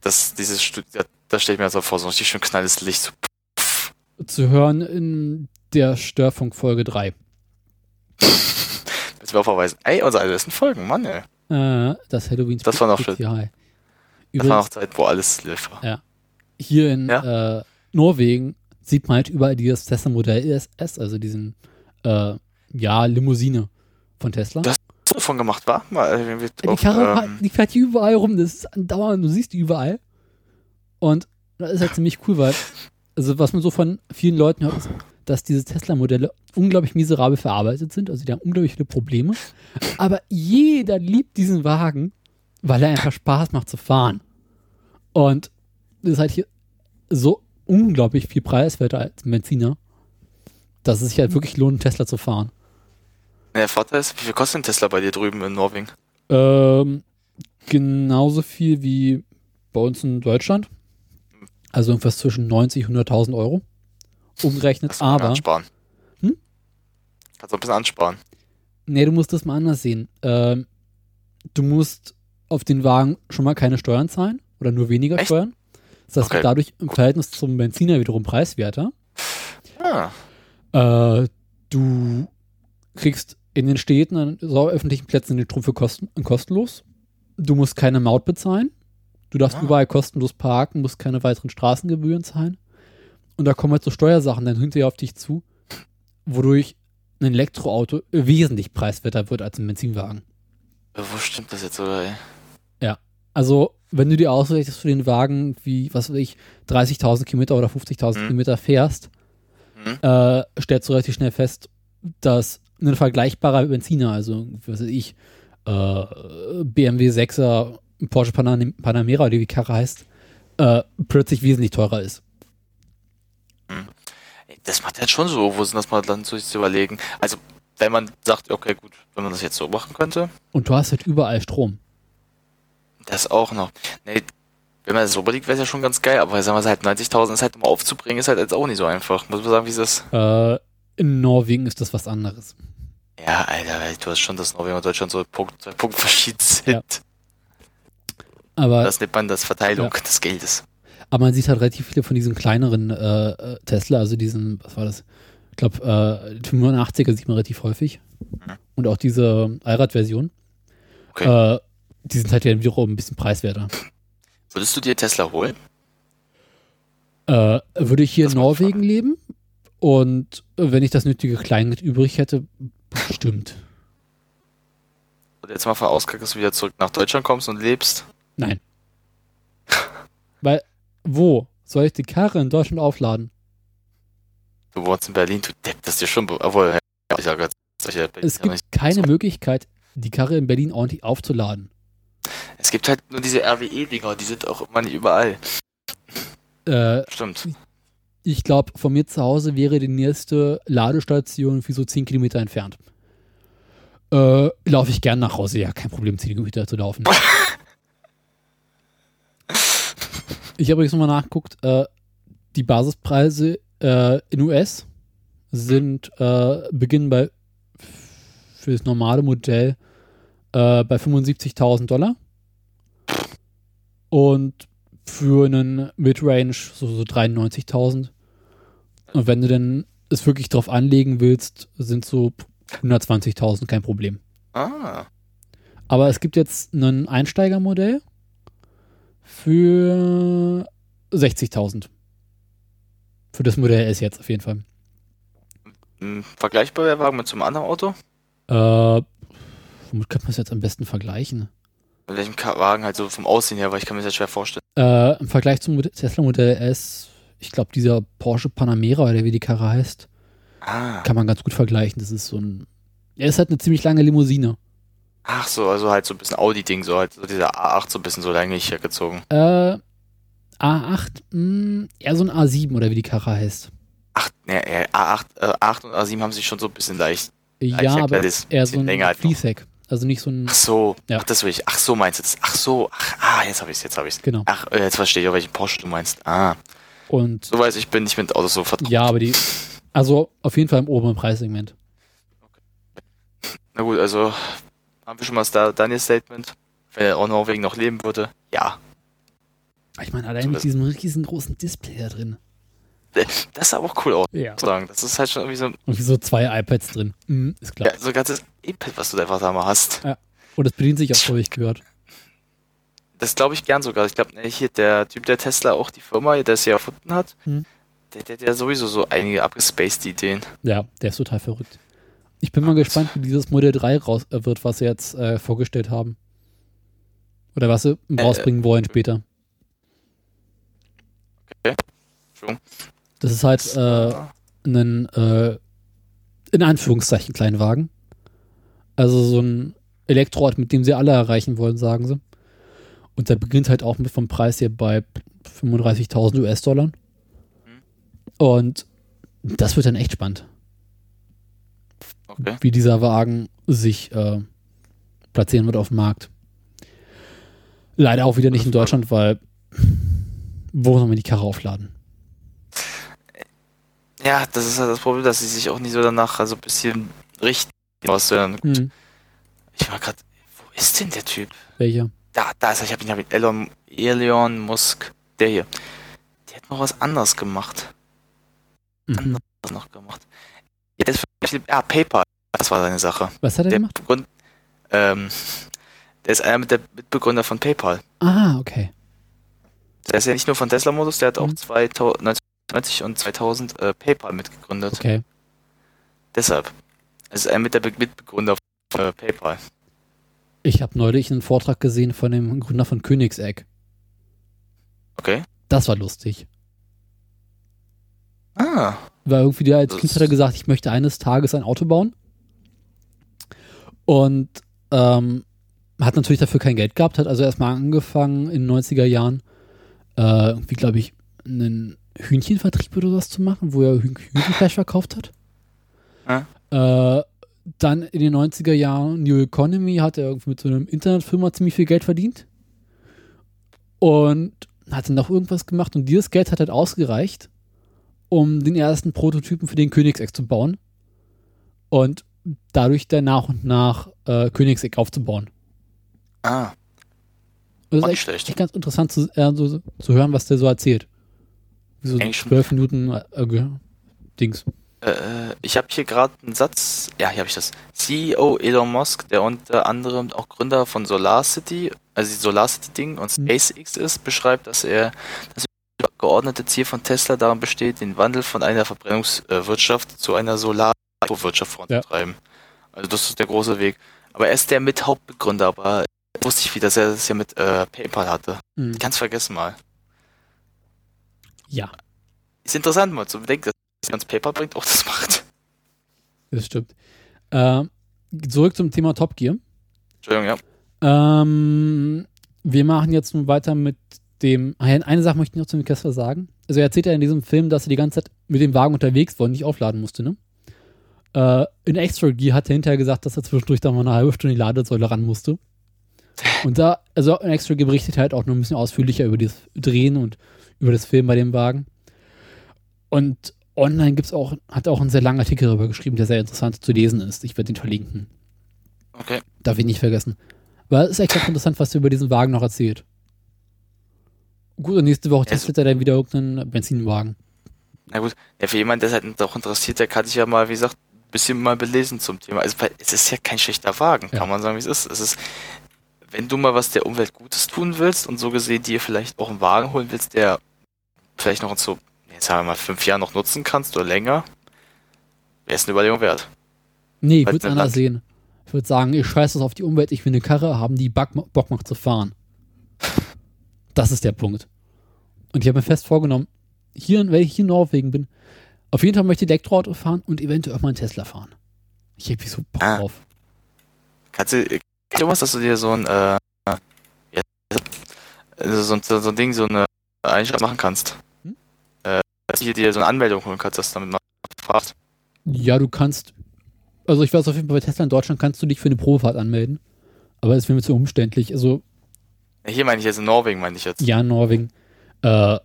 Das, dieses, Stu- da, stelle ich mir also vor, so ein richtig schön knalles Licht. So, Zu hören in der Störfunk Folge 3. Willst du mir auch verweisen? Ey, unsere alten Folgen, Mann, ey. Äh, das Halloween Das war noch schön. Das war noch Zeit, wo alles lief. hier in Ja? äh, Norwegen sieht man halt überall dieses Tesla-Modell ESS, also diesen, äh, ja, Limousine von Tesla. Das- Was davon gemacht war? Mal, äh, die auf, Karre, ähm, die fährt hier überall rum, das ist andauernd, du siehst die überall. Und das ist halt ziemlich cool, weil, also was man so von vielen Leuten hört, ist, dass diese Tesla-Modelle unglaublich miserabel verarbeitet sind, also die haben unglaublich viele Probleme. Aber jeder liebt diesen Wagen, weil er einfach Spaß macht zu fahren. Und das ist halt hier so unglaublich viel preiswerter als ein Benziner, dass es sich halt wirklich lohnt, Tesla zu fahren. Der Vorteil ist, wie viel kostet ein Tesla bei dir drüben in Norwegen? Ähm, genauso viel wie bei uns in Deutschland. Also irgendwas zwischen 90 und 100.000 Euro umgerechnet. Kannst Aber, ansparen. Hm? Kannst du ein bisschen ansparen. nee, du musst das mal anders sehen. Ähm, du musst auf den Wagen schon mal keine Steuern zahlen oder nur weniger Echt? Steuern. Das heißt, Okay. dadurch im Verhältnis zum Benziner wiederum preiswerter. Ah, Äh, du kriegst in den Städten an so öffentlichen Plätzen den Strom für kosten, kostenlos. Du musst keine Maut bezahlen. Du darfst Ah. überall kostenlos parken, musst keine weiteren Straßengebühren zahlen. Und da kommen halt so Steuersachen dann hinterher auf dich zu, wodurch ein Elektroauto wesentlich preiswerter wird als ein Benzinwagen. wo stimmt das jetzt, oder? Ey? Also, wenn du dir ausrechnest für den Wagen, wie, was weiß ich, 30.000 Kilometer oder 50.000 Hm. Kilometer fährst, Hm? äh, stellst du relativ schnell fest, dass ein vergleichbarer Benziner, also was weiß ich, äh, BMW 6er, Porsche Panam Panamera oder wie die Karre heißt, äh, plötzlich wesentlich teurer ist. Ey, Das macht dann schon so, wo sind das mal dann so sich zu überlegen. Also, wenn man sagt, okay, gut, wenn man das jetzt so machen könnte, Und du hast halt überall Strom. das auch noch. Nee, wenn man das so überlegt, wäre es ja schon ganz geil, aber sagen wir halt 90.000 ist halt mal aufzubringen, ist halt jetzt auch nicht so einfach. Muss man sagen, wie ist das? Äh, in Norwegen ist das was anderes. Ja, Alter, ey, du hast schon, dass Norwegen und Deutschland so Punkt, zwei Punkt verschieden sind. Ja. Aber, Das nennt man das Verteilung des Geldes. aber man sieht halt relativ viele von diesen kleineren äh, äh, Tesla, also diesen, was war das? Ich glaube, äh, 85er sieht man relativ häufig. Mhm. Und auch diese Allrad-Version. Okay. Äh, die sind halt ja wiederum ein bisschen preiswerter. Würdest du dir Tesla holen? Äh, würde ich hier Das in Norwegen leben und wenn ich das nötige Kleingeld übrig hätte, bestimmt. Oder jetzt mal vorausgegangen, dass du wieder zurück nach Deutschland kommst und lebst? Nein. [LAUGHS] Weil, wo soll ich die Karre in Deutschland aufladen? Du wohnst in Berlin, du Depp, das ist dir schon, obwohl, ich sag jetzt, Berlin Es gibt keine. Möglichkeit, die Karre in Berlin ordentlich aufzuladen. Es gibt halt nur diese RWE-Dinger, die sind auch immer nicht überall. Äh, Stimmt. Ich glaube, von mir zu Hause wäre die nächste Ladestation für so 10 Kilometer entfernt. Äh, laufe ich gern nach Hause, ja, kein Problem, 10 Kilometer zu laufen. [LAUGHS] ich habe übrigens nochmal nachgeguckt, äh, die Basispreise äh, in US sind, äh, beginnen bei für das normale Modell äh, bei 75.000 Dollar. und für einen Midrange so, so 93.000. Und wenn du denn es wirklich drauf anlegen willst, sind so 120.000 kein Problem. Ah. Aber es gibt jetzt ein Einsteigermodell für 60.000. Für das Modell S jetzt auf jeden Fall. Ein vergleichbarer Wagen mit so einem anderen Auto? Äh, womit kann man es jetzt am besten vergleichen? Mit welchem Wagen halt so vom Aussehen her, weil ich kann mir das schwer vorstellen. Äh, Im Vergleich zum Tesla Modell S, ich glaube, dieser Porsche Panamera oder wie die Karre heißt, Ah. kann man ganz gut vergleichen. Das ist so ein. Er ist halt eine ziemlich lange Limousine. Ach so, also halt so ein bisschen Audi-Ding, so halt so dieser A8 so ein bisschen so länglich hergezogen. Äh, A8, mh, eher so ein A7 oder wie die Karre heißt. Ach, ne, äh, A8, äh, A8 und A7 haben sich schon so ein bisschen leicht. Ja, ich aber eher so ein länger halt. Fließheck. Also nicht so ein. Ach so, Ja. ach, das will ich. Ach so meinst du das? Ach so, ach, ah, jetzt habe ich's, jetzt habe ich's. Genau. Ach, äh, jetzt verstehe ich auch, welchen Porsche du meinst. Ah, Und so weiß ich bin nicht mit Autos so vertraut. ja, aber die. Also auf jeden Fall im oberen Preissegment. Na gut, also haben wir schon mal das da, Daniels Statement. Wenn er auch Norwegen noch leben würde, ja. Ich meine, allein mit diesem riesengroßen Display da drin. Das sah auch cool aus, Ja. muss sagen. Das ist halt schon irgendwie so, Und wie so zwei iPads drin. Mhm, ist klar. ja, so ein ganzes iPad, was du da einfach da mal hast. Und das bedient sich auch, so wie ich gehört. Das glaube ich gern sogar. Ich glaube, hier der Typ, der Tesla auch die Firma, der es ja erfunden hat, Mhm. der, der, der hat sowieso so einige abgespaced Ideen. Ja, der ist total verrückt. Ich bin mal gespannt, wie dieses Modell 3 raus äh, wird, was sie jetzt äh, vorgestellt haben. Oder was sie Äh, rausbringen wollen später. Entschuldigung. Das ist halt äh, ein, äh, in Anführungszeichen, Kleinwagen. Also so ein Elektroauto, mit dem sie alle erreichen wollen, sagen sie. Und der beginnt halt auch mit vom Preis hier bei 35.000 US-Dollar. Und das wird dann echt spannend, Okay. wie dieser Wagen sich äh, platzieren wird auf dem Markt. Leider auch wieder nicht in Deutschland, weil wo soll man die Karre aufladen? Ja, das ist halt das Problem, dass sie sich auch nicht so danach also ein bisschen richten. Was denn? Hm, Ich war gerade, wo ist denn der Typ? welcher? Da, da ist er, ich habe ihn, hab ihn, Elon, Elon Musk, der hier. Der hat noch was anderes gemacht. Mhm. Was noch gemacht? Ja, das ja, PayPal, das war seine Sache. Was hat er Der, gemacht? Begründ, ähm, der ist einer mit der Mitbegründer von PayPal. Ah, okay. Der ist ja nicht nur von Tesla Modus, der hat auch Mhm. 2000, 1990 und 2000 äh, PayPal mitgegründet. Okay. Deshalb. Es ist einer mit der Be Mitbegründer von äh, PayPal. Ich habe neulich einen Vortrag gesehen von dem Gründer von Königsegg. Okay. Das war lustig. Ah. Weil irgendwie der als Kind hat er gesagt, ich möchte eines Tages ein Auto bauen. Und ähm, hat natürlich dafür kein Geld gehabt, hat also erstmal angefangen in den 90er Jahren, äh, irgendwie, glaube ich, einen Hühnchenvertrieb oder sowas zu machen, wo er Hüh- Hühnchenfleisch verkauft hat. Äh, dann in den 90er Jahren New Economy hat er irgendwie mit so einem Internetfirma ziemlich viel Geld verdient. Und hat dann noch irgendwas gemacht und dieses Geld hat halt ausgereicht, um den ersten Prototypen für den Königseck zu bauen. Und dadurch dann nach und nach äh, Königseck aufzubauen. Ah. Das ist echt, schlecht. echt ganz interessant zu, äh, so, zu hören, was der so erzählt. Wie so zwölf Minuten äh, Dings. Äh, ich habe hier gerade einen Satz. Ja, hier habe ich das. CEO Elon Musk, der unter anderem auch Gründer von SolarCity, also die SolarCity-Ding und Mhm. SpaceX ist, beschreibt, dass er das geordnete Ziel von Tesla darin besteht, den Wandel von einer Verbrennungswirtschaft zu einer Solarwirtschaft voranzutreiben. Also das ist der große Weg. Aber er ist der Mithauptbegründer, aber wusste ich wie, dass er das ja mit äh, PayPal hatte. Mhm. Ganz vergessen mal. Ja, Ist interessant mal zu bedenken, dass man PayPal bringt, auch das macht. das stimmt. Äh, zurück zum Thema Top Gear. Entschuldigung, ja. Ähm, wir machen jetzt nun weiter mit dem. Ah ja, Eine Sache möchte ich noch zu dem Kessler sagen. Also, er erzählt ja in diesem Film, dass er die ganze Zeit mit dem Wagen unterwegs war und nicht aufladen musste, ne? Äh, in Extra Gear hat er hinterher gesagt, dass er zwischendurch da mal eine halbe Stunde die Ladesäule ran musste. Und da, also in Extra Gear berichtet er halt auch noch ein bisschen ausführlicher über das Drehen und über das Film bei dem Wagen. Und online gibt's auch, hat er auch einen sehr langen Artikel darüber geschrieben, der sehr interessant zu lesen ist. Ich werde ihn verlinken. Okay. Darf ich nicht vergessen. Weil es ist echt ganz interessant, was er über diesen Wagen noch erzählt. Gut, und nächste Woche Ja, testet er dann wieder irgendeinen Benzinwagen. Na gut, ja, für jemanden, der es halt auch interessiert, der kann sich ja mal, wie gesagt, ein bisschen mal belesen zum Thema. Also, es ist ja kein schlechter Wagen, Ja. kann man sagen, wie es ist. Es ist, wenn du mal was der Umwelt Gutes tun willst und so gesehen dir vielleicht auch einen Wagen holen willst, der vielleicht noch so, jetzt sagen wir mal, fünf Jahren noch nutzen kannst oder länger, wäre es eine Überlegung wert. Nee, ich würde es der anders sehen. Ich würde sagen, ich scheiße das auf die Umwelt, ich will eine Karre haben, die Bock, macht zu fahren. Das ist der Punkt. Und ich habe mir fest vorgenommen, hier, wenn ich hier in Norwegen bin, auf jeden Fall möchte ich Elektroauto fahren und eventuell auch mal einen Tesla fahren. Ich habe so Bock Ah. drauf. Kannst du, äh, Thomas, dass du dir so ein, äh, so, ein- so, so ein Ding, so eine Einstellung machen kannst? Äh, dass du dir so eine Anmeldung holen kannst, dass du damit mal fragst. Ja, du kannst, also ich weiß auf jeden Fall, bei Tesla in Deutschland kannst du dich für eine Probefahrt anmelden. Aber es wäre mir zu umständlich. Also, hier meine ich jetzt in Norwegen, meine ich jetzt. ja, in Norwegen. Äh,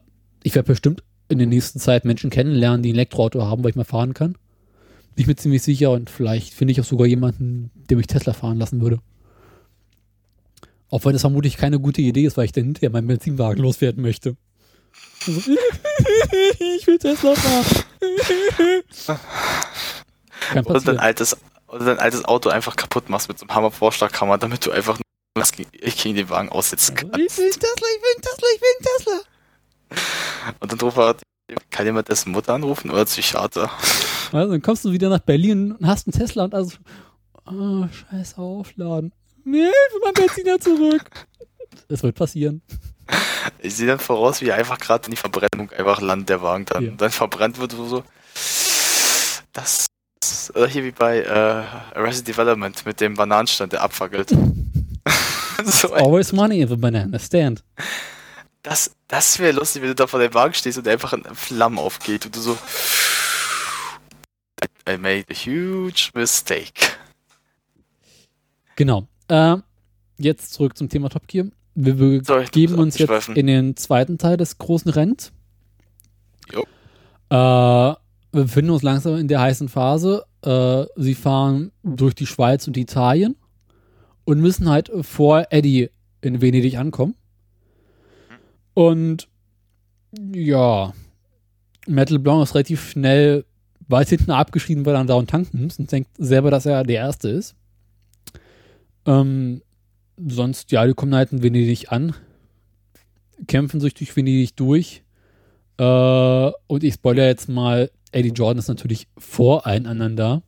ich werde bestimmt in der nächsten Zeit Menschen kennenlernen, die ein Elektroauto haben, weil ich mal fahren kann. Bin ich mir ziemlich sicher und vielleicht finde ich auch sogar jemanden, der mich Tesla fahren lassen würde. Auch wenn das vermutlich keine gute Idee ist, weil ich dann hinterher meinen Benzinwagen loswerden möchte. [LAUGHS] Ich will Tesla fahren. Kann Oder dein passieren. altes, oder dein altes Auto einfach kaputt machst mit so einem Hammer-Vorschlaghammer, damit du einfach nur gegen, gegen den Wagen aussitzen Ich kannst. will Tesla, ich will Tesla, ich will Tesla. Und dann ruft er, kann jemand dessen Mutter anrufen oder Psychiater? Also, dann kommst du wieder nach Berlin und hast einen Tesla und also, oh, scheiß aufladen. Nee, ich will mein Benziner zurück. Das wird passieren. Ich sehe dann voraus, wie einfach gerade in die Verbrennung einfach landet, der Wagen dann. Ja. Dann verbrennt wird so. Das. Oder hier wie bei äh, Arrested Development mit dem Bananenstand, der abfackelt. [LAUGHS] so, Always money in the banana stand. das das wäre lustig, wenn du da vor dem Wagen stehst und einfach in Flammen aufgeht und du so. I made a huge mistake. Genau. Äh, jetzt zurück zum Thema Top Gear. Wir begeben uns jetzt in den zweiten Teil des großen Rennens. Jo. Äh, wir befinden uns langsam in der heißen Phase. Äh, sie fahren durch die Schweiz und Italien und müssen halt vor Eddie in Venedig ankommen. Und ja, Metal Blanc ist relativ schnell weit hinten abgeschrieben, weil er da und tanken muss und denkt selber, dass er der Erste ist. Ähm, sonst, ja, die kommen halt in Venedig an, kämpfen sich durch Venedig durch. Äh, und ich spoilere jetzt mal, Eddie Jordan ist natürlich voreinander.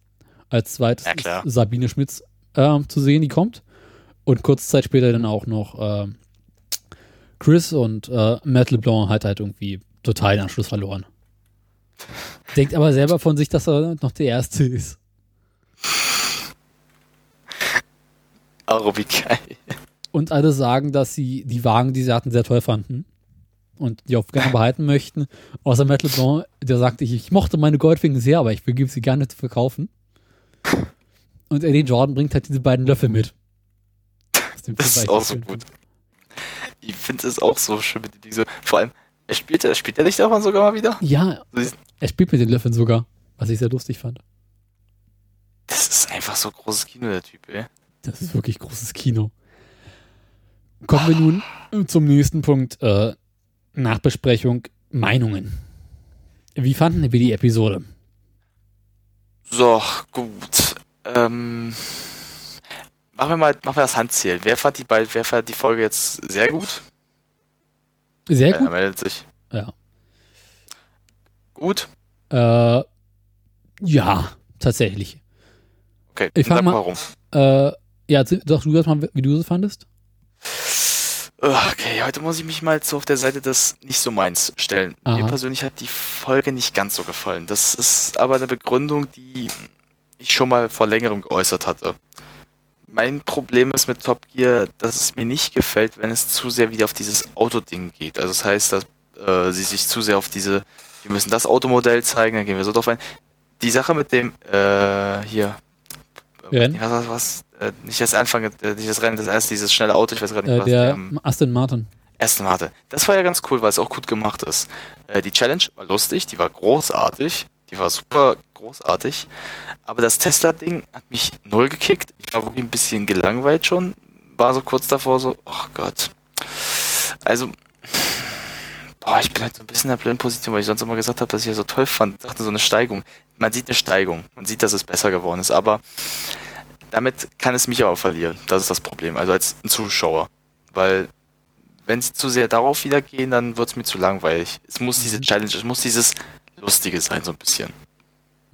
Als zweites Ja, Sabine Schmitz ähm, zu sehen, die kommt. Und kurze Zeit später dann auch noch ähm, Chris und äh, Matt LeBlanc hat halt irgendwie total den Anschluss verloren. Denkt aber selber von sich, dass er noch der Erste ist. Oh, wie geil. Und alle sagen, dass sie die Wagen, die sie hatten, sehr toll fanden. Und die auch gerne [LAUGHS] behalten möchten. Außer Matt LeBlanc, der sagte, ich, ich mochte meine Goldwingen sehr, aber ich begebe sie gerne zu verkaufen. Und Eddie Jordan bringt halt diese beiden Löffel mit. Das ist auch so gut. Ich finde es auch so schön mit diese. Vor allem, er spielt, er spielt er nicht davon sogar mal wieder? Ja, So diesen- er spielt mit den Löffeln sogar, was ich sehr lustig fand. Das ist einfach so großes Kino, der Typ, ey. Das ist wirklich großes Kino. Kommen wir nun zum nächsten Punkt. Äh, Nachbesprechung, Meinungen. Wie fanden wir die Episode? So, gut. Ähm, machen wir mal, machen wir das Handzählen. Wer fand die beiden, wer fand die Folge jetzt sehr gut? Sehr Er gut. meldet sich. Ja. Gut? Äh, ja, tatsächlich. Okay, Ich sag mal- warum. Äh, ja, sag du das mal, wie du sie fandest? Okay, heute muss ich mich mal so auf der Seite des nicht so meins stellen. Aha. Mir persönlich hat die Folge nicht ganz so gefallen. Das ist aber eine Begründung, die ich schon mal vor längerem geäußert hatte. Mein Problem ist mit Top Gear, dass es mir nicht gefällt, wenn es zu sehr wieder auf dieses Autoding geht. Also das heißt, dass äh, sie sich zu sehr auf diese, wir müssen das Automodell zeigen, dann gehen wir so drauf ein. Die Sache mit dem, äh, hier, was, was, was, äh, nicht das Anfang, äh, nicht das Rennen, das erste, dieses schnelle Auto, ich weiß gerade nicht, Äh, was der ähm, Aston Martin. Aston Martin. Das war ja ganz cool, weil es auch gut gemacht ist. Äh, die Challenge war lustig, die war großartig, die war super großartig. Aber das Tesla-Ding hat mich null gekickt. Ich war wirklich ein bisschen gelangweilt schon. War so kurz davor so, oh Gott. Also, boah, ich bin halt so ein bisschen in der blöden Position, weil ich sonst immer gesagt habe, dass ich ja so toll fand. Ich dachte, so eine Steigung. Man sieht eine Steigung. Man sieht, dass es besser geworden ist, aber damit kann es mich auch verlieren. Das ist das Problem. Also als Zuschauer. Weil, wenn sie zu sehr darauf wieder gehen, dann wird es mir zu langweilig. Es muss diese Mhm. Challenge, es muss dieses Lustige sein, so ein bisschen.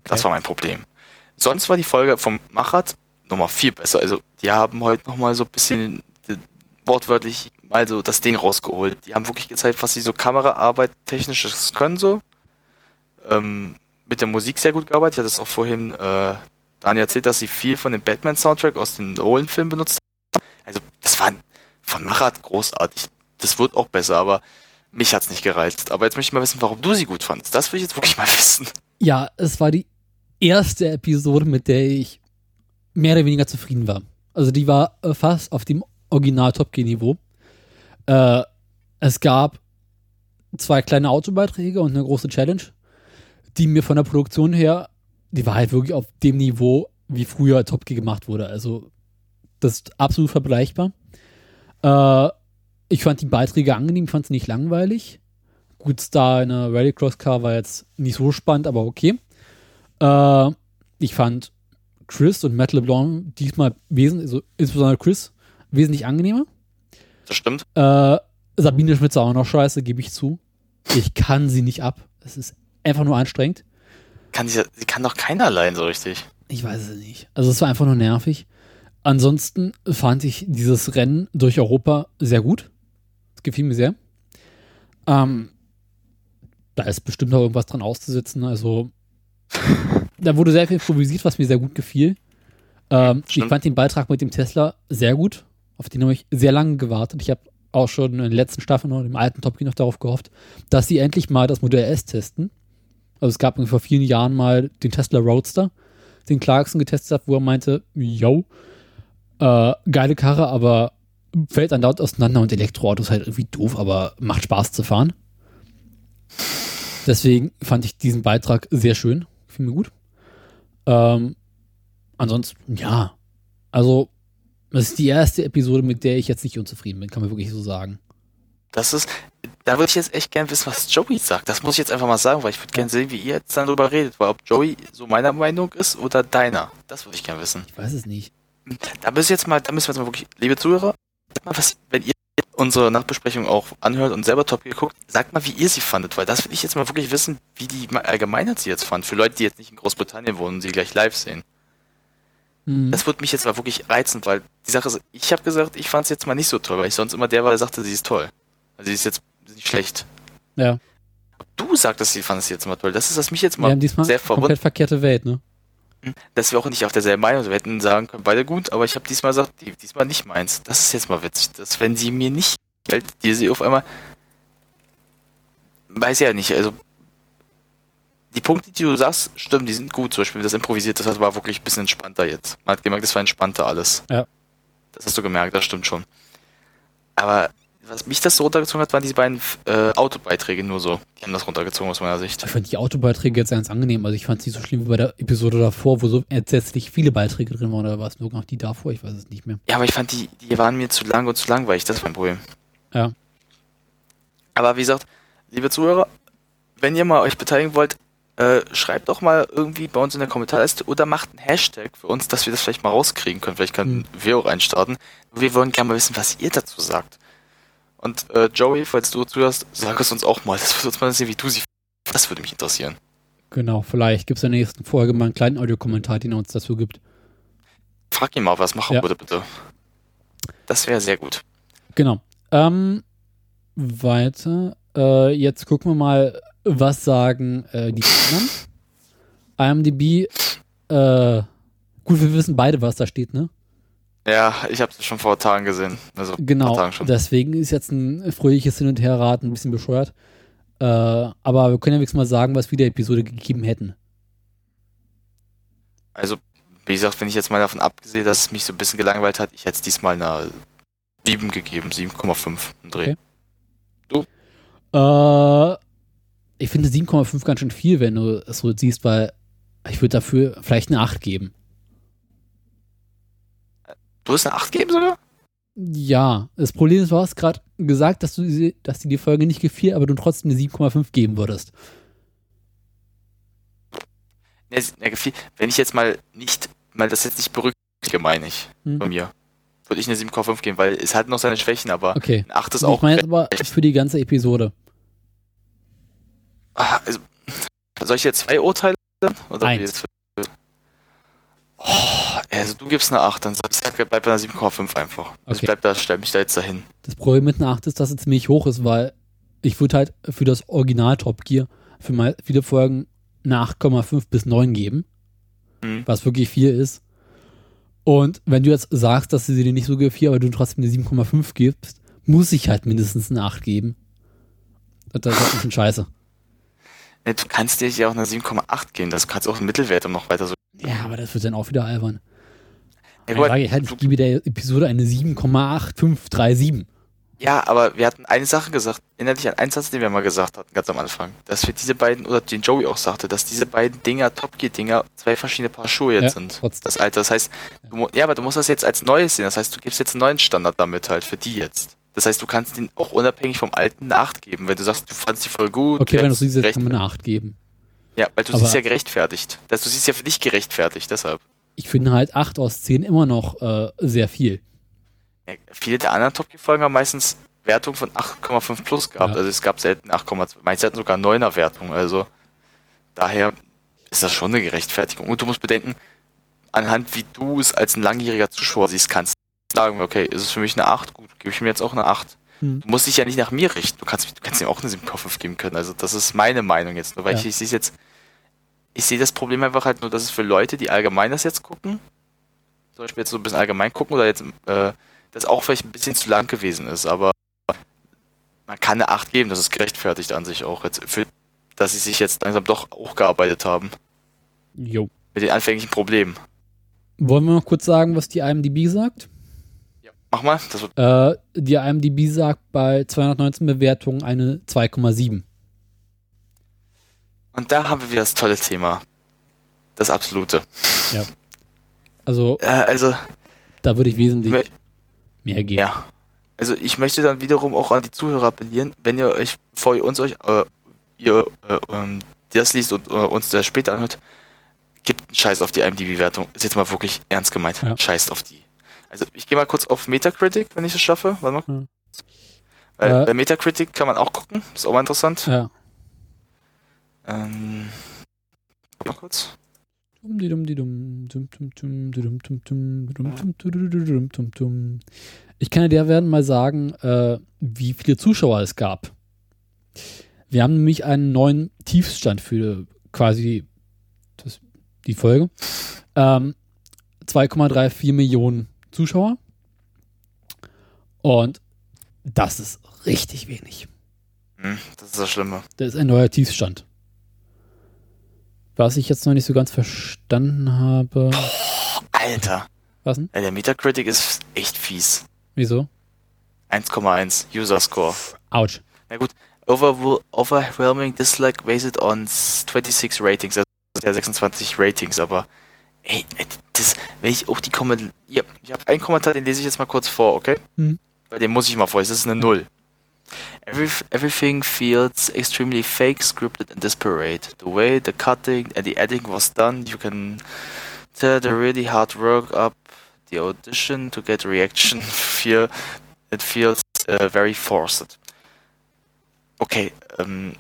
Das Okay. war mein Problem. Sonst war die Folge vom Machat nochmal viel besser. Also, die haben heute nochmal so ein bisschen wortwörtlich mal so das Ding rausgeholt. Die haben wirklich gezeigt, was sie so Kameraarbeit technisches können so. Ähm, mit der Musik sehr gut gearbeitet. Ich hatte es auch vorhin äh, Daniel erzählt, dass sie viel von dem Batman-Soundtrack aus den Nolan-Filmen benutzt haben. Also, das war von Machat großartig. Das wird auch besser, aber mich hat's nicht gereizt. Aber jetzt möchte ich mal wissen, warum du sie gut fandest. Das will ich jetzt wirklich mal [LAUGHS] wissen. Ja, es war die erste Episode, mit der ich mehr oder weniger zufrieden war. Also die war äh, fast auf dem Original Top Gear Niveau. Äh, es gab zwei kleine Autobeiträge und eine große Challenge, die mir von der Produktion her, die war halt wirklich auf dem Niveau, wie früher Top Gear gemacht wurde. Also das ist absolut vergleichbar. Äh, ich fand die Beiträge angenehm, fand sie nicht langweilig. Gut, Star in der Rallycross Car war jetzt nicht so spannend, aber okay. Äh, ich fand Chris und Matt LeBlanc diesmal wesentlich, also insbesondere Chris, wesentlich angenehmer. Das stimmt. Äh, Sabine Schmitz auch noch scheiße, gebe ich zu. Ich kann sie nicht ab. Es ist einfach nur anstrengend. Kann sie, sie kann doch keiner allein so richtig. Ich weiß es nicht. Also es war einfach nur nervig. Ansonsten fand ich dieses Rennen durch Europa sehr gut. Es gefiel mir sehr. Ähm, da ist bestimmt noch irgendwas dran auszusetzen. Also [LAUGHS] da wurde sehr viel improvisiert, was mir sehr gut gefiel. Ähm, ich fand den Beitrag mit dem Tesla sehr gut. Auf den habe ich sehr lange gewartet. Ich habe auch schon in der letzten Staffel noch im alten Top Gear noch darauf gehofft, dass sie endlich mal das Modell S testen. Also es gab vor vielen Jahren mal den Tesla Roadster, den Clarkson getestet hat, wo er meinte, yo, äh, geile Karre, aber fällt dann laut auseinander und Elektroauto ist halt irgendwie doof, aber macht Spaß zu fahren. Deswegen fand ich diesen Beitrag sehr schön. Fiel mir gut. Ähm, ansonsten, ja. Also, das ist die erste Episode, mit der ich jetzt nicht unzufrieden bin, kann man wirklich so sagen. Das ist, da würde ich jetzt echt gern wissen, was Joey sagt. Das muss ich jetzt einfach mal sagen, weil ich würde gern sehen, wie ihr jetzt dann drüber redet, weil ob Joey so meiner Meinung ist oder deiner. Das würde ich gern wissen. Ich weiß es nicht. Da müssen wir jetzt mal, da müssen wir jetzt mal wirklich, liebe Zuhörer, sagt mal was, wenn ihr unsere Nachbesprechung auch anhört und selber Top Gear guckt, sagt mal, wie ihr sie fandet, weil das will ich jetzt mal wirklich wissen, wie die Allgemeinheit sie jetzt fand. Für Leute, die jetzt nicht in Großbritannien wohnen und sie gleich live sehen. Hm. Das würde mich jetzt mal wirklich reizen, weil die Sache ist, ich habe gesagt, ich fand es jetzt mal nicht so toll, weil ich sonst immer der war, der sagte, sie ist toll. Also sie ist jetzt nicht schlecht. ja, Du sagtest, sie fandest sie jetzt mal toll. Das ist, was mich jetzt wir mal haben diesmal sehr verwundert, komplett verkehrte Welt, ne? dass wir auch nicht auf derselben Meinung sind. Wir hätten sagen können, beide gut, aber ich habe diesmal gesagt, die, diesmal nicht meins. Das ist jetzt mal witzig, dass wenn sie mir nicht gefällt, die sie auf einmal, weiß ich ja nicht, also die Punkte, die du sagst, stimmen, die sind gut. Zum Beispiel das improvisiert, das war wirklich ein bisschen entspannter jetzt. Man hat gemerkt, das war entspannter alles. Ja. Das hast du gemerkt, das stimmt schon. Aber was mich das so runtergezogen hat, waren diese beiden äh, Autobeiträge nur so. Die haben das runtergezogen aus meiner Sicht. Ich fand die Autobeiträge jetzt ganz angenehm. Also ich fand es nicht so schlimm wie bei der Episode davor, wo so entsetzlich viele Beiträge drin waren. Oder war es nur noch die davor? Ich weiß es nicht mehr. Ja, aber ich fand, die, die waren mir zu lang und zu langweilig. Das ist mein Problem. Ja. Aber wie gesagt, liebe Zuhörer, wenn ihr mal euch beteiligen wollt, äh, schreibt doch mal irgendwie bei uns in der Kommentarliste oder macht einen Hashtag für uns, dass wir das vielleicht mal rauskriegen können. Vielleicht können wir auch einstarten. Wir wollen gerne mal wissen, was ihr dazu sagt. Und äh, Joey, falls du zuhörst, sag es uns auch mal. Das würde uns mal sehen, wie du sie. Das würde mich interessieren. Genau, vielleicht gibt es in der nächsten Folge mal einen kleinen Audiokommentar, den er uns dazu gibt. Frag ihn mal, was machen Ja. würde, bitte. Das wäre sehr gut. Genau. Ähm, weiter. Äh, jetzt gucken wir mal, was sagen äh, die anderen. [LAUGHS] IMDb, äh, gut, wir wissen beide, was da steht, ne? Ja, ich habe es schon vor Tagen gesehen. Also vor Genau. Tagen schon. Deswegen ist jetzt ein fröhliches Hin- und Herraten ein bisschen bescheuert. Äh, aber wir können ja wenigstens mal sagen, was wir der Episode gegeben hätten. Also, wie gesagt, wenn ich jetzt mal davon abgesehen, dass es mich so ein bisschen gelangweilt hat, ich hätte es diesmal eine 7 gegeben, 7,5 im Dreh. Okay. Äh, ich finde 7,5 ganz schön viel, wenn du es so siehst, weil ich würde dafür vielleicht eine 8 geben. Du wirst eine 8 geben sogar? Ja, das Problem ist, du hast gerade gesagt, dass du dass dir die Folge nicht gefiel, aber du trotzdem eine 7,5 geben würdest. Ne, ne, Wenn ich jetzt mal nicht, mal das jetzt nicht berücksichtige, meine ich, Hm. von mir, würde ich eine 7,5 geben, weil es hat noch seine Schwächen, aber Okay. ein 8 ist ich auch. meine jetzt aber für die ganze Episode. Ah, also, soll ich jetzt zwei Urteile? Oder Eins. jetzt? Oh, also du gibst eine 8, dann sag ich bleib bei einer 7,5 einfach. Okay. bleib da, stell mich da jetzt dahin. Das Problem mit einer 8 ist, dass es ziemlich hoch ist, weil ich würde halt für das Original Top Gear für mal viele Folgen eine 8,5 bis 9 geben, Mhm. was wirklich viel ist. Und wenn du jetzt sagst, dass sie dir nicht so gefiel, aber du trotzdem eine 7,5 gibst, muss ich halt mindestens eine 8 geben. Das ist halt ein bisschen scheiße. Ne, du kannst dir ja auch eine 7,8 geben, das kannst auch einen Mittelwert und noch weiter so. Ja, aber das wird dann auch wieder albern. Ja, mal, sage ich halt, ich gebe der Episode eine 7,8537. Ja, aber wir hatten eine Sache gesagt, innerlich an einen Satz, den wir mal gesagt hatten, ganz am Anfang, dass wir diese beiden, oder den Joey auch sagte, dass diese beiden Dinger, Top Gear Dinger, zwei verschiedene Paar Schuhe jetzt Ja, sind. trotzdem. Das Alter, das heißt, du, ja, aber du musst das jetzt als Neues sehen, das heißt, du gibst jetzt einen neuen Standard damit halt, für die jetzt. Das heißt, du kannst den auch unabhängig vom alten eine 8 geben, wenn du sagst, du fandst die voll gut. Okay, wenn du siehst, kann man eine 8 geben. Ja, weil du aber- siehst ja gerechtfertigt. Das, du siehst ja für dich gerechtfertigt, deshalb. Ich finde halt 8 aus 10 immer noch äh, sehr viel. Ja, viele der anderen Top Gear Folgen haben meistens Wertung von 8,5 plus gehabt. Ja. Also es gab selten 8,2. Manche hatten sogar 9er Wertung. Also daher ist das schon eine Gerechtfertigung. Und du musst bedenken, anhand wie du es als ein langjähriger Zuschauer siehst, kannst du sagen, okay, ist es für mich eine 8? Gebe ich mir jetzt auch eine 8. Hm. Du musst dich ja nicht nach mir richten. Du kannst, du kannst ihm auch eine 7,5 geben können. Also das ist meine Meinung jetzt. Nur weil Ja. ich, ich sehe jetzt, ich sehe das Problem einfach halt nur, dass es für Leute, die allgemein das jetzt gucken, zum Beispiel jetzt so ein bisschen allgemein gucken oder jetzt, äh, das auch vielleicht ein bisschen zu lang gewesen ist, aber man kann eine 8 geben, das ist gerechtfertigt an sich auch jetzt, für, dass sie sich jetzt langsam doch hochgearbeitet haben. Jo. Mit den anfänglichen Problemen. Wollen wir noch kurz sagen, was die IMDb sagt? Ja. Mach mal, das wird, Äh, die IMDb sagt bei 219 Bewertungen eine 2,7. und da haben wir wieder das tolle Thema. Das Absolute. Also Äh, also, da würde ich wesentlich mehr geben. Ja. Also ich möchte dann wiederum auch an die Zuhörer appellieren, wenn ihr euch, bevor ihr uns euch, äh, ihr äh, ähm, das liest und äh, uns das später anhört, gibt einen Scheiß auf die IMDb-Wertung. Ist jetzt mal wirklich ernst gemeint. Ja. Scheißt auf die. Also ich gehe mal kurz auf Metacritic, wenn ich es schaffe. Warte mal. Hm. Weil Äh. bei Metacritic kann man auch gucken. Ist auch mal interessant. Ja. Ähm, mal kurz. Ich kann dir werden mal sagen, äh, wie viele Zuschauer es gab. Wir haben nämlich einen neuen Tiefstand für quasi das, die Folge. Ähm, 2,34 Millionen Zuschauer. Und das ist richtig wenig. Hm, das ist das Schlimme. Das ist ein neuer Tiefstand. Was ich jetzt noch nicht so ganz verstanden habe. Alter. Was denn? Der Metacritic ist echt fies. Wieso? 1,1 User Score. Autsch. Na gut, Overwhel- overwhelming dislike based on 26 Ratings, also ja 26 Ratings, aber ey, äh, das, wenn ich auch die Kommentare, ja, ich habe einen Kommentar, den lese ich jetzt mal kurz vor, okay? Mhm. Weil den muss ich mal vor, das ist eine Null. Every, everything feels extremely fake, scripted and desperate. The way the cutting and the editing was done, you can tell the really hard work up the audition to get reaction [LAUGHS] feel it feels uh, very forced. Okay, ähm,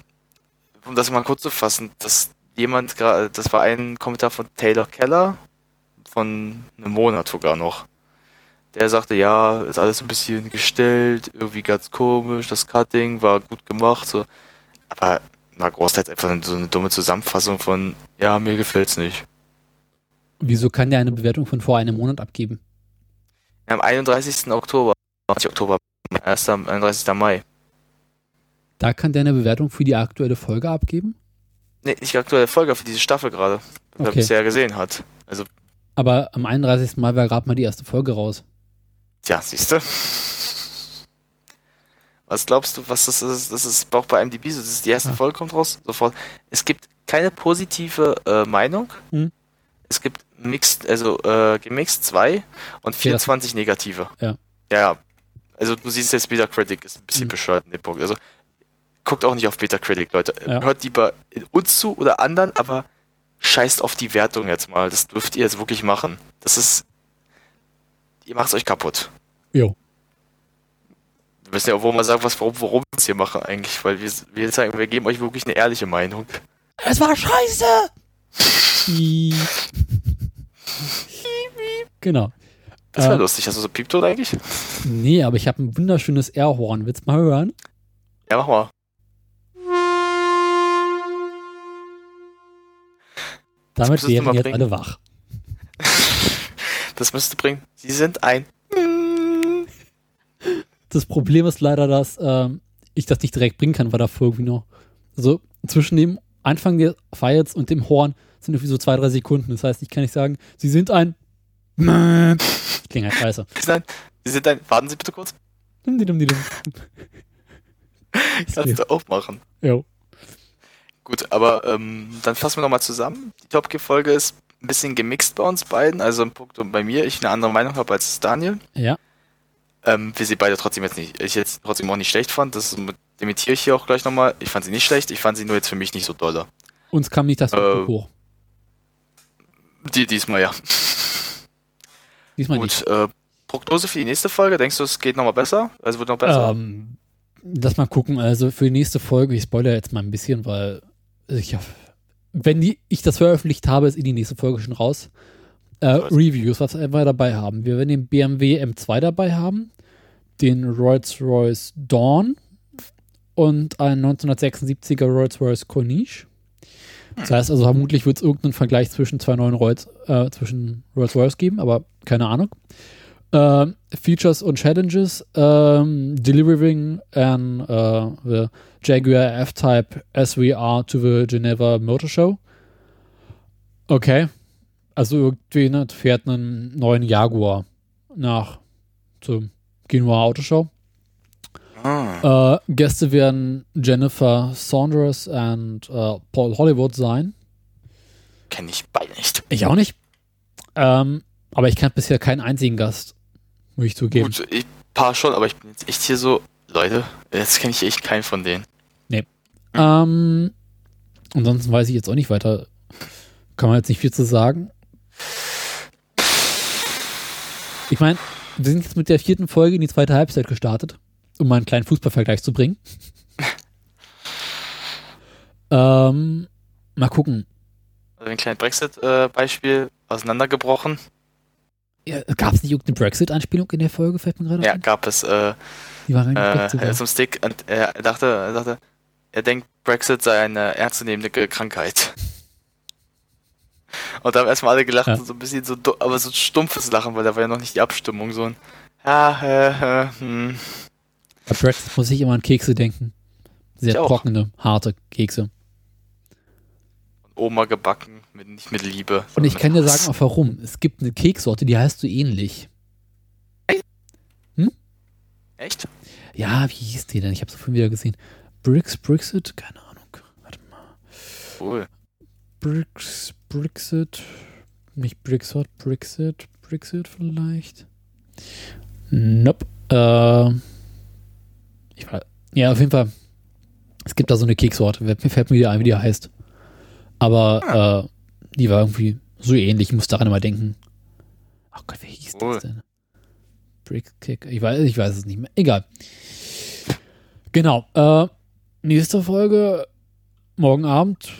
um das mal kurz zu fassen, dass jemand gerade, das war ein Kommentar von Taylor Keller von einem Monat sogar noch. Der sagte, ja, ist alles ein bisschen gestellt, irgendwie ganz komisch, das Cutting war gut gemacht, so. Aber na, großteils einfach so eine dumme Zusammenfassung von, ja, mir gefällt's nicht. Wieso kann der eine Bewertung von vor einem Monat abgeben? Am 31. Oktober, nicht Oktober, erst am 31. Mai. Da kann der eine Bewertung für die aktuelle Folge abgeben? Nee, nicht aktuelle Folge, für diese Staffel gerade, er Okay. bisher gesehen hat. Also, Aber am 31. Mai war gerade mal die erste Folge raus. tja, siehst du. Was glaubst du, was das ist? Das ist auch bei IMDb so. Das ist die erste Ja. Folge kommt raus, sofort. Es gibt keine positive äh, Meinung. Hm. Es gibt mixed, also äh, gemixt zwei und Okay, das- 24 negative. Ja. Ja, Also du siehst jetzt Beta Critic ist ein bisschen Mhm. bescheuert in dem Punkt. Also guckt auch nicht auf Beta Critic, Leute. Ja. Hört lieber uns zu oder anderen, aber scheißt auf die Wertung jetzt mal. Das dürft ihr jetzt wirklich machen. Das ist. Ihr macht euch kaputt. Jo. Wir müssen ja auch wohl mal sagen, was, warum, warum wir es hier machen eigentlich, weil wir, wir sagen, wir geben euch wirklich eine ehrliche Meinung. Es war scheiße! [LAUGHS] Genau. Das wäre Äh, lustig. Hast du so Piepton eigentlich? nee, aber ich habe ein wunderschönes Airhorn. Willst du mal hören? Ja, mach mal. Damit wären jetzt bringen. alle wach. [LAUGHS] Das müsste bringen. Sie sind ein. [LAUGHS] Das Problem ist leider, dass ähm, ich das nicht direkt bringen kann, weil davor irgendwie noch so zwischen dem Anfang der Files und dem Horn sind irgendwie so zwei, drei Sekunden. Das heißt, ich kann nicht sagen, sie sind ein [LAUGHS] klingt halt scheiße. Sie sind ein. Sie sind ein. Warten Sie bitte kurz. Kannst du auch machen. Jo. Gut, aber ähm, dann fassen wir nochmal zusammen. Die Top-Folge ist ein bisschen gemixt bei uns beiden. Also ein Punkt und bei mir, ich eine andere Meinung habe als Daniel. Ja. Ähm, wir sie beide trotzdem jetzt nicht, ich jetzt trotzdem auch nicht schlecht fand. Das dementiere ich hier auch gleich nochmal. Ich fand sie nicht schlecht, ich fand sie nur jetzt für mich nicht so dolle. Uns kam nicht das Äh, hoch. Die, diesmal ja. Diesmal nicht. Gut, äh, Prognose für die nächste Folge, denkst du, es geht nochmal besser? Also wird noch besser? Ähm, lass mal gucken. Also für die nächste Folge, ich spoilere jetzt mal ein bisschen, weil ich hab, wenn die, ich das veröffentlicht habe, ist in die nächste Folge schon raus. Äh? Reviews, was wir dabei haben. Wir werden den BMW M2 dabei haben, den Rolls-Royce Dawn und einen 1976er Rolls-Royce Corniche. Das heißt also, vermutlich wird es irgendeinen Vergleich zwischen zwei neuen Rolls, äh, zwischen Rolls-Royce geben, aber keine Ahnung. Ähm, Features und Challenges, ähm, delivering an uh, the Jaguar F-Type SVR to the Geneva Motor Show. Okay. Also irgendwie ne, fährt einen neuen Jaguar nach zum Genua Autoshow. Ah, Äh, Gäste werden Jennifer Saunders und Paul Hollywood sein. Kenne ich beide nicht. Ich auch nicht. Ähm, aber ich kannte bisher keinen einzigen Gast, muss ich zugeben. Gut, ich paar schon, aber ich bin jetzt echt hier so, Leute, jetzt kenne ich echt keinen von denen. Ähm, ansonsten weiß ich jetzt auch nicht weiter. Kann man jetzt nicht viel zu sagen. Ich meine, wir sind jetzt mit der vierten Folge in die zweite Halbzeit gestartet, um mal einen kleinen Fußballvergleich zu bringen. [LAUGHS] ähm, mal gucken. Also ein kleines Brexit-Beispiel auseinandergebrochen. Gab es nicht irgendeine Brexit-Anspielung in der Folge? Fällt mir gerade Ja, ein. gab es äh, Die war äh, er sogar. am Stick und er dachte, er dachte, er denkt, Brexit sei eine ernstzunehmende Krankheit. [LAUGHS] Und da haben erstmal alle gelacht, Ja. so ein bisschen so, aber so ein stumpfes Lachen, weil da war ja noch nicht die Abstimmung, so ein, ja, äh, äh, hm. Bei Brexit muss ich immer an Kekse denken. Sehr trockene, harte Kekse. Oma gebacken, mit, nicht mit Liebe. Und ich kann dir Hass. sagen auch warum. Es gibt eine Keksorte, die heißt so ähnlich. Echt? Ja, wie hieß die denn? Ich habe so vorhin wieder gesehen. Brix, Brexit? Keine Ahnung. Warte mal. Cool. Brix, Brexit. Nicht Brixot, Brexit, Brexit vielleicht. Nope. Äh, ich weiß. Ja, auf jeden Fall. Es gibt da so eine Keksorte. Mir fällt mir wieder ein, wie die heißt. Aber äh, die war irgendwie so ähnlich. Ich muss daran immer denken. Ach Gott, wie hieß Cool. das denn? Brickkick. Ich weiß, ich weiß es nicht mehr. Egal. Genau. Äh, nächste Folge morgen Abend.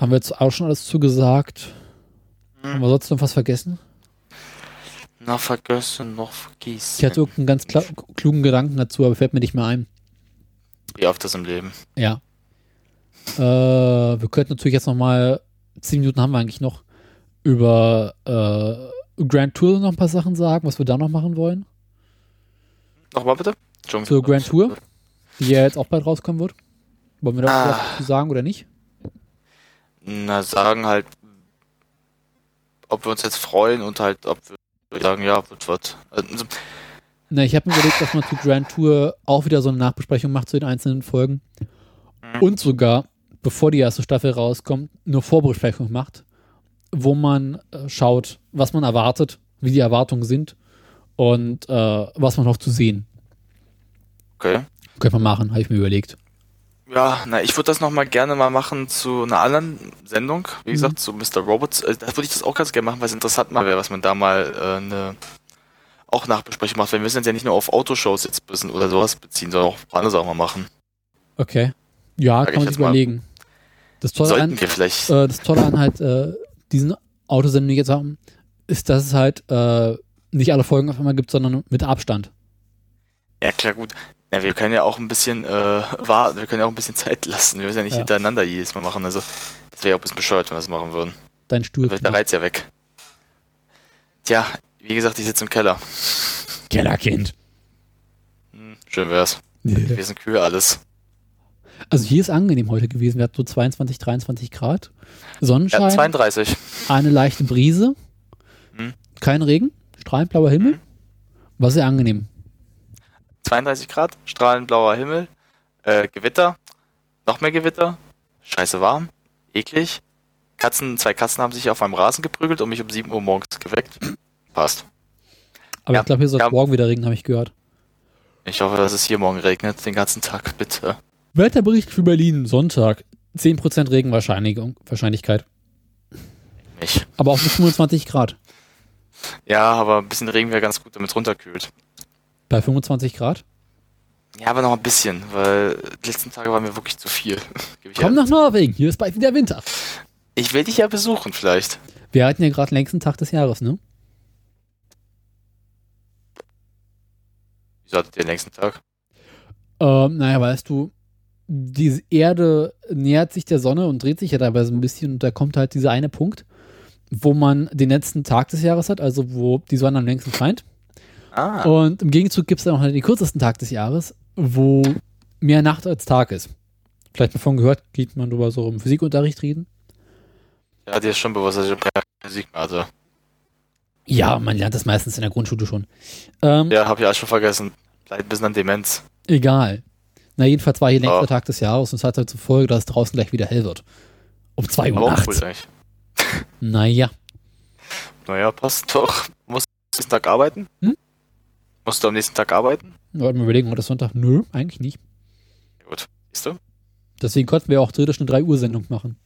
Haben wir jetzt auch schon alles zugesagt. Hm. Haben wir sonst noch was vergessen? Noch vergessen, noch vergessen. Ich hatte irgendeinen ganz klugen Gedanken dazu, aber fällt mir nicht mehr ein. Wie oft das im Leben. Ja. Äh, wir könnten natürlich jetzt noch mal, zehn Minuten haben wir eigentlich noch, über äh, Grand Tour noch ein paar Sachen sagen, was wir da noch machen wollen. Nochmal bitte? Zur Grand Tour? Die ja jetzt auch bald rauskommen wird. Wollen wir da Ah. was zu sagen oder nicht? Na, sagen halt, ob wir uns jetzt freuen und halt, ob wir sagen, ja, wird was. Also, Na, ich habe mir überlegt, dass man zu Grand Tour auch wieder so eine Nachbesprechung macht zu den einzelnen Folgen. Mhm. Und sogar, bevor die erste Staffel rauskommt, eine Vorbesprechung macht, wo man äh, schaut, was man erwartet, wie die Erwartungen sind und äh, was man noch zu sehen Okay. Könnte man machen, habe ich mir überlegt. Ja, na, ich würde das nochmal gerne mal machen zu einer anderen Sendung. Wie Mhm. gesagt, zu Mr. Robots. Äh, Da würde ich das auch ganz gerne machen, weil es interessant mal wäre, was man da mal äh, eine auch Nachbesprechung macht. Weil wir müssen uns ja nicht nur auf Autoshows jetzt bisschen oder sowas beziehen, sondern auch andere Sachen mal machen. Okay. Ja, Sag kann man jetzt sich überlegen. Das Tolle, Sollten an, wir vielleicht. äh, das Tolle an halt äh, diesen Autosendungen, die wir jetzt haben, ist, dass es halt äh, nicht alle Folgen auf einmal gibt, sondern mit Abstand. Ja, klar, gut. Ja, wir können ja auch ein bisschen äh, [LAUGHS] warten, wir können ja auch ein bisschen Zeit lassen. Wir müssen ja nicht Ja. hintereinander jedes Mal machen. Also, das wäre ja auch ein bisschen bescheuert, wenn wir das machen würden. Dein Stuhl. Dann der Reiz ja weg. Tja, wie gesagt, ich sitze im Keller. Kellerkind. Hm, schön wär's. Wir sind kühl alles. Also hier ist angenehm heute gewesen. Wir hatten so 22, 23 Grad. Ja, Sonnenschein, 32. eine leichte Brise, Hm. kein Regen, strahlend blauer Himmel. Mhm. War sehr angenehm. 32 Grad, strahlend blauer Himmel, äh, Gewitter, noch mehr Gewitter, scheiße warm, eklig. Katzen, zwei Katzen haben sich auf meinem Rasen geprügelt und mich um 7 Uhr morgens geweckt. Passt. Aber Ja, ich glaube, hier soll es ja. morgen wieder regnen, habe ich gehört. Ich hoffe, dass es hier morgen regnet, den ganzen Tag, bitte. Wetterbericht für Berlin, Sonntag. 10% Regenwahrscheinlichkeit. Wahrscheinlichkeit. Mich. Aber auch mit 25 Grad. Ja, aber ein bisschen Regen wäre ganz gut, damit es runterkühlt. Bei 25 Grad? Ja, aber noch ein bisschen, weil die letzten Tage waren mir wirklich zu viel. [LAUGHS] Komm ja. nach Norwegen, hier ist bald wieder Winter. Ich will dich ja besuchen, vielleicht. Wir hatten ja gerade den längsten Tag des Jahres, ne? Wieso hattet ihr den längsten Tag? Ähm, naja, weißt du, die Erde nähert sich der Sonne und dreht sich ja dabei so ein bisschen und da kommt halt dieser eine Punkt, wo man den letzten Tag des Jahres hat, also wo die Sonne am längsten scheint. Ah, Und im Gegenzug gibt es dann auch den kürzesten Tag des Jahres, wo mehr Nacht als Tag ist. Vielleicht davon gehört, geht man drüber so im Physikunterricht reden. ja, dir ist schon bewusst, dass ich mehr hatte. Ja, man lernt das meistens in der Grundschule schon. Ähm, Ja, hab ich alles schon vergessen. Leid ein bisschen an Demenz. Egal. Na, jedenfalls war hier längster Ja. Tag des Jahres und es hat halt zur Folge, dass es draußen gleich wieder hell wird. Um 2 Uhr nachts. cool. [LAUGHS] Naja. Naja, passt doch. Musst du am nächsten Tag arbeiten? Hm? Musst du am nächsten Tag arbeiten? Wollten wir überlegen, heute ist Sonntag? Nö, eigentlich nicht. Gut. Siehst du? Deswegen konnten wir auch theoretisch eine 3 Uhr Sendung machen.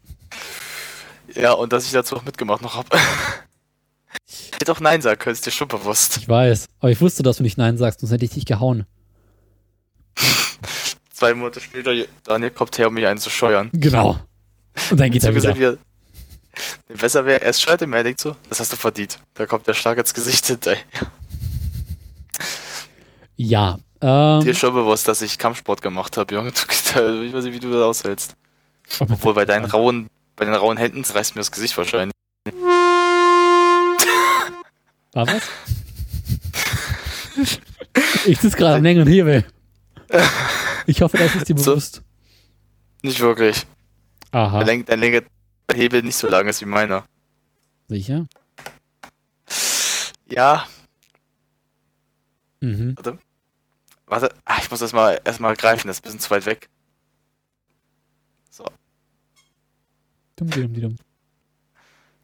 Ja, und dass ich dazu auch mitgemacht noch hab. [LAUGHS] ich hätte auch Nein sagen können, ist dir schon bewusst. Ich weiß. Aber ich wusste, dass du nicht Nein sagst, sonst hätte ich dich gehauen. Zwei Monate später, Daniel kommt her, um mich einzuscheuern. Genau. Und dann geht er Beziehungsweise wieder. Nee, Besser wäre, erst schreit er mir, er denkt so, das hast du verdient. Da kommt der Schlag ins Gesicht hinterher. Ja. Dir Ähm, ist schon bewusst, dass ich Kampfsport gemacht habe, Junge. Du, [LAUGHS] ich weiß nicht, wie du das aushältst. Obwohl bei deinen rauen, bei den rauen Händen reißt mir das Gesicht wahrscheinlich. War was? ich sitze gerade am längeren Hebel. [LAUGHS] Ich hoffe, das ist dir So. bewusst. Nicht wirklich. Aha. Dein, Lenk- dein Hebel nicht so lang ist wie meiner. Sicher? Ja, Mhm. warte. Ah, ich muss das mal erstmal greifen, das ist ein bisschen zu weit weg. Dumm, dumm, dumm.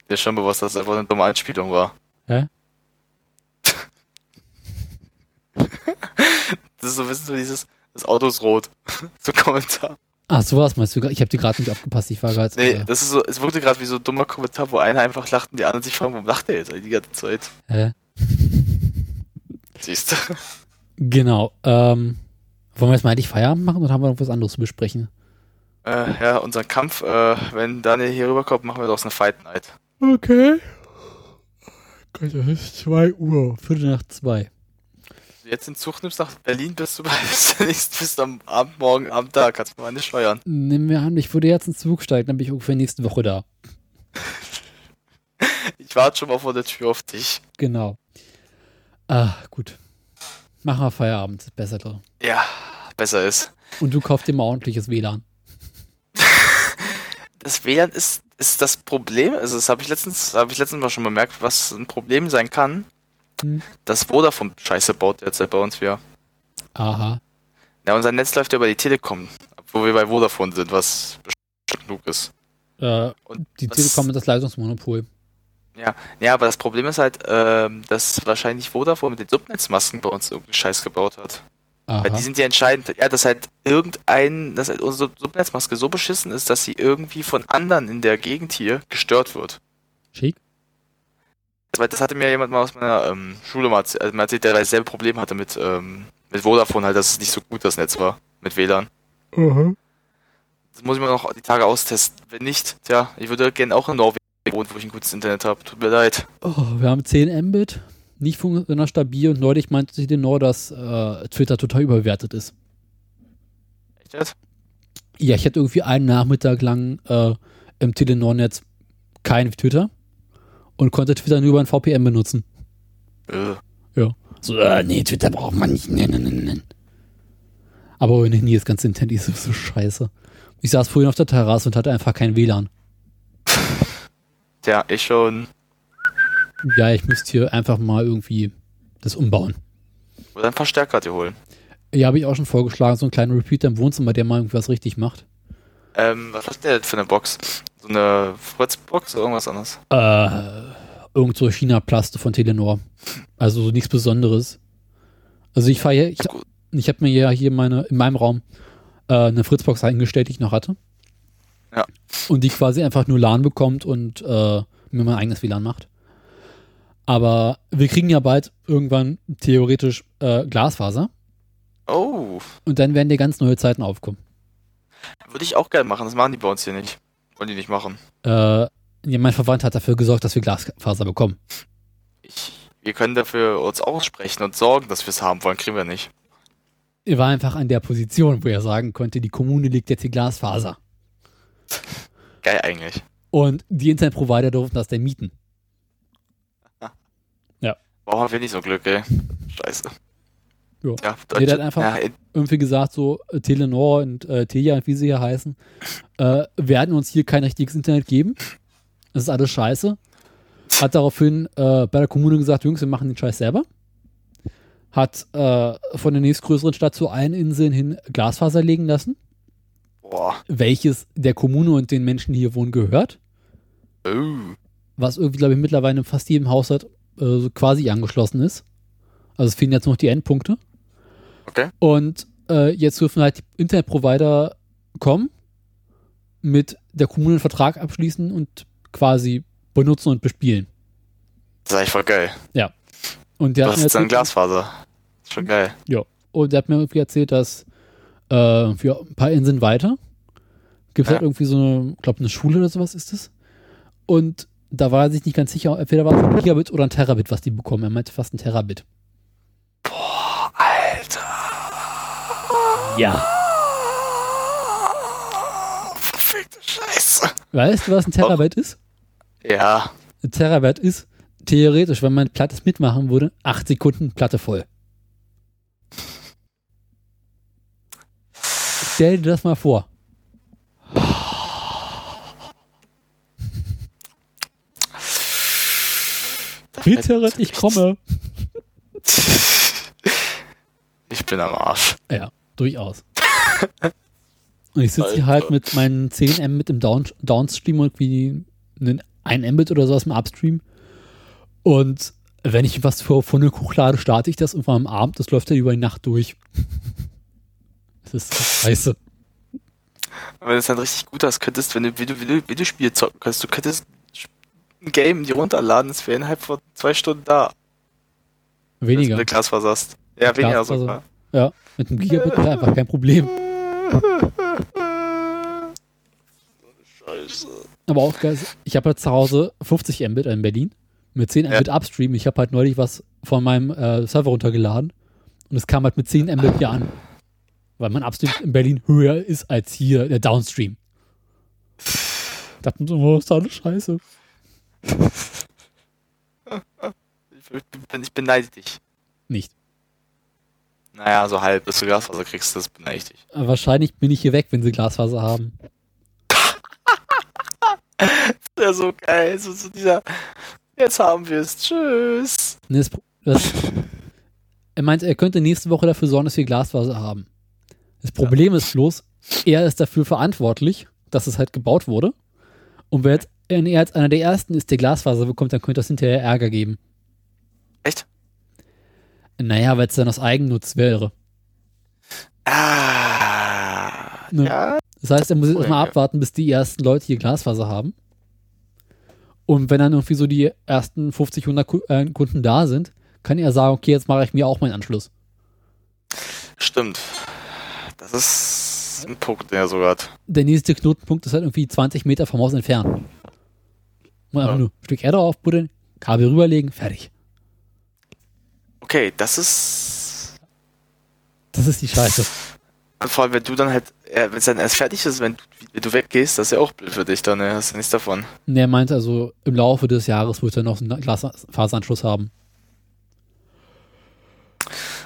Dir ist schon bewusst, dass es einfach eine dumme Anspielung war. Hä? [LAUGHS] Das ist so, wissen Sie, dieses, das Auto ist rot. [LAUGHS] so Kommentar. Ah, sowas meinst du? Ich habe dir gerade nicht aufgepasst, ich war gerade. Nee, äh, das ist so, es wirkte gerade wie so ein dummer Kommentar, wo einer einfach lacht und die anderen sich fragen, warum lacht der jetzt die ganze Zeit? Hä? Siehst du? Genau. Ähm, wollen wir jetzt mal endlich Feierabend machen oder haben wir noch was anderes zu besprechen? Äh, ja, unseren Kampf, äh, wenn Daniel hier rüberkommt, machen wir doch eine Fight Night. Okay. Gott, das ist 2 Uhr, Viertel nach 2 du jetzt den Zug nimmst nach Berlin, bist du [LAUGHS] bist du am Abend, morgen Abend da, kannst du mal nicht steuern. Nehmen wir an, ich würde jetzt ins Zug steigen, dann bin ich ungefähr nächste Woche da. [LAUGHS] Ich warte schon mal vor der Tür auf dich. Genau. Ah, gut. Machen wir Feierabend, ist besser drin. Ja, besser ist. Und du kaufst dir mal ordentliches WLAN. [LAUGHS] Das WLAN ist, ist das Problem, also das habe ich letztens, habe ich letztens mal schon bemerkt, was ein Problem sein kann. Hm. Das Vodafone Scheiße baut derzeit bei uns wieder. Aha. Ja, unser Netz läuft ja über die Telekom, wo wir bei Vodafone sind, was genug ist. Äh, Und die Telekom hat das Leistungsmonopol. Ja, aber das Problem ist halt, ähm, dass wahrscheinlich Vodafone mit den Subnetzmasken bei uns irgendeinen Scheiß gebaut hat. Weil die Aha. sind ja entscheidend, ja, dass halt irgendein, dass halt unsere Subnetzmaske so beschissen ist, dass sie irgendwie von anderen in der Gegend hier gestört wird. Schick. Weil das hatte mir jemand mal aus meiner ähm, Schule mal erzählt, also erzählt, der dasselbe Problem hatte mit, ähm, mit Vodafone, halt, dass es nicht so gut das Netz war, mit WLAN. Das muss ich mir noch die Tage austesten. Wenn nicht, tja, ich würde gerne auch in Norwegen wohnen, wo ich ein gutes Internet habe. Tut mir leid. Oh, wir haben 10 Mbit, nicht funktioniert stabil und neulich meinte sie nur, dass äh, Twitter total überbewertet ist. Echt jetzt? Ja, ich hatte irgendwie einen Nachmittag lang äh, im Telenor-Netz kein Twitter und konnte Twitter nur über ein VPN benutzen. Äh, So, äh, nee, Twitter braucht man nicht. Nee, nee, nee, nee. Aber nee, nee, das ganze Internet ist so scheiße. Ich saß vorhin auf der Terrasse und hatte einfach kein WLAN. tja, ich schon. Ja, ich müsste hier einfach mal irgendwie das umbauen. Oder einen Verstärker dir holen. Ja, habe ich auch schon vorgeschlagen, so einen kleinen Repeater im Wohnzimmer, der mal irgendwas richtig macht. Ähm, was hat der denn für eine Box? So eine Fritz-Box oder irgendwas anderes? Äh, irgend so China-Plaste von Telenor. Also so nichts Besonderes. Also ich fahre hier, ich, ich habe mir ja hier meine, in meinem Raum äh, eine Fritzbox eingestellt, die ich noch hatte. Ja. Und die quasi einfach nur LAN bekommt und äh, mir mein eigenes WLAN macht. Aber wir kriegen ja bald irgendwann theoretisch äh, Glasfaser Oh, und dann werden dir ganz neue Zeiten aufkommen. würde ich auch gerne machen. Das machen die bei uns hier nicht. Wollen die nicht machen. Äh, ja, mein Verwandter hat dafür gesorgt, dass wir Glasfaser bekommen. Ich, wir können dafür uns aussprechen und sorgen, dass wir es haben wollen. Kriegen wir nicht. Er war einfach an der Position, wo er sagen konnte, die Kommune legt jetzt die Glasfaser. Geil eigentlich. Und die Internetprovider durften das dann mieten. [LAUGHS] Warum haben wir nicht so Glück, ey? Scheiße. Jo. Ja, Nee, der hat einfach- ja, Irgendwie gesagt, so äh, Telenor und äh, Telia, wie sie hier heißen, äh, werden uns hier kein richtiges Internet geben. Das ist alles scheiße. Hat daraufhin äh, bei der Kommune gesagt, Jungs, wir machen den Scheiß selber. Hat äh, von der nächstgrößeren Stadt zu allen Inseln hin Glasfaser legen lassen, boah. welches der Kommune und den Menschen, die hier wohnen, gehört. Oh. was irgendwie, glaube ich, mittlerweile in fast jedem Haushalt äh, quasi angeschlossen ist. Also es fehlen jetzt noch die Endpunkte. Okay. Und äh, jetzt dürfen halt die Internetprovider kommen, mit der Kommune einen Vertrag abschließen und quasi benutzen und bespielen. Das ist eigentlich voll geil. Und der, mir hast dann Glasfaser. Ist schon geil. und der hat mir irgendwie erzählt, dass äh, für ein paar Inseln weiter gibt es Ja. halt irgendwie so eine, ich glaube, eine Schule oder sowas ist es. Und da war er sich nicht ganz sicher, entweder war es ein Gigabit oder ein Terabit, was die bekommen. Er meinte fast ein Terabit. Boah, Alter. Ja. Verfickte Scheiße. Weißt du, was ein Terabyte ist? Ja. Ein Terabyte ist theoretisch, wenn man Plattes mitmachen würde, acht Sekunden Platte voll. Stell dir das mal vor. Bitte, ich komme. [LAUGHS] Ich bin am Arsch. Ja, durchaus. [LAUGHS] Und ich sitze hier halt mit meinen 10 Mbit im Down Downstream und wie einen 1 Mbit oder sowas im Upstream. Und wenn ich was vor Pfund hochlade, starte ich das irgendwann am Abend. Das läuft dann über die Nacht durch. [LAUGHS] Das ist scheiße. Wenn du es dann richtig gut hast, könntest, wenn du Video, Video, Videospiele zocken könntest, du könntest ein Game die runterladen, es wäre innerhalb von zwei Stunden da. Wenn Weniger. du eine Glasfaser hast. Ja, weniger Glasfaser. sogar. Ja, mit einem Gigabit einfach kein Problem. Scheiße. Aber auch geil, ich habe halt zu Hause 50 Mbit in Berlin mit 10 Ja. Mbit Upstream. Ich habe halt neulich was von meinem äh, Server runtergeladen und es kam halt mit 10 Mbit hier an. Weil mein Upstream in Berlin höher ist als hier der Downstream. So, oh, ist alles scheiße. Ich beneide dich. Nicht. Naja, so halb, bis du Glasfaser kriegst, das beneide ich dich. Aber wahrscheinlich bin ich hier weg, wenn sie Glasfaser haben. [LAUGHS] Ja, so geil. So, so dieser. Jetzt haben wir es. Tschüss. Nee, das, das, er meint, er könnte nächste Woche dafür sorgen, dass wir Glasfaser haben. Das Problem ist bloß, er ist dafür verantwortlich, dass es halt gebaut wurde. Und wenn er jetzt einer der Ersten ist, der Glasfaser bekommt, dann könnte das hinterher Ärger geben. Echt? Naja, weil es dann aus Eigennutz wäre. Ah. Ne. Ja. Das heißt, er muss jetzt erstmal abwarten, bis die ersten Leute hier Glasfaser haben. Und wenn dann irgendwie so die ersten 50, 100 Ku- äh, Kunden da sind, kann er sagen, okay, jetzt mache ich mir auch meinen Anschluss. Stimmt. Das ist ein Punkt, der er sogar hat. Der nächste Knotenpunkt ist halt irgendwie 20 Meter vom Haus entfernt. Und einfach Ja. nur ein Stück Erde aufbuddeln, Kabel rüberlegen, fertig. Okay, das ist. Das ist die Scheiße. Und vor allem, wenn du dann halt, äh, wenn es dann erst fertig ist, wenn du, wenn du weggehst, das ist ja auch blöd für dich, dann ne? hast du nichts davon. Und er meinte also, im Laufe des Jahres wird er noch einen Glasfaseranschluss haben.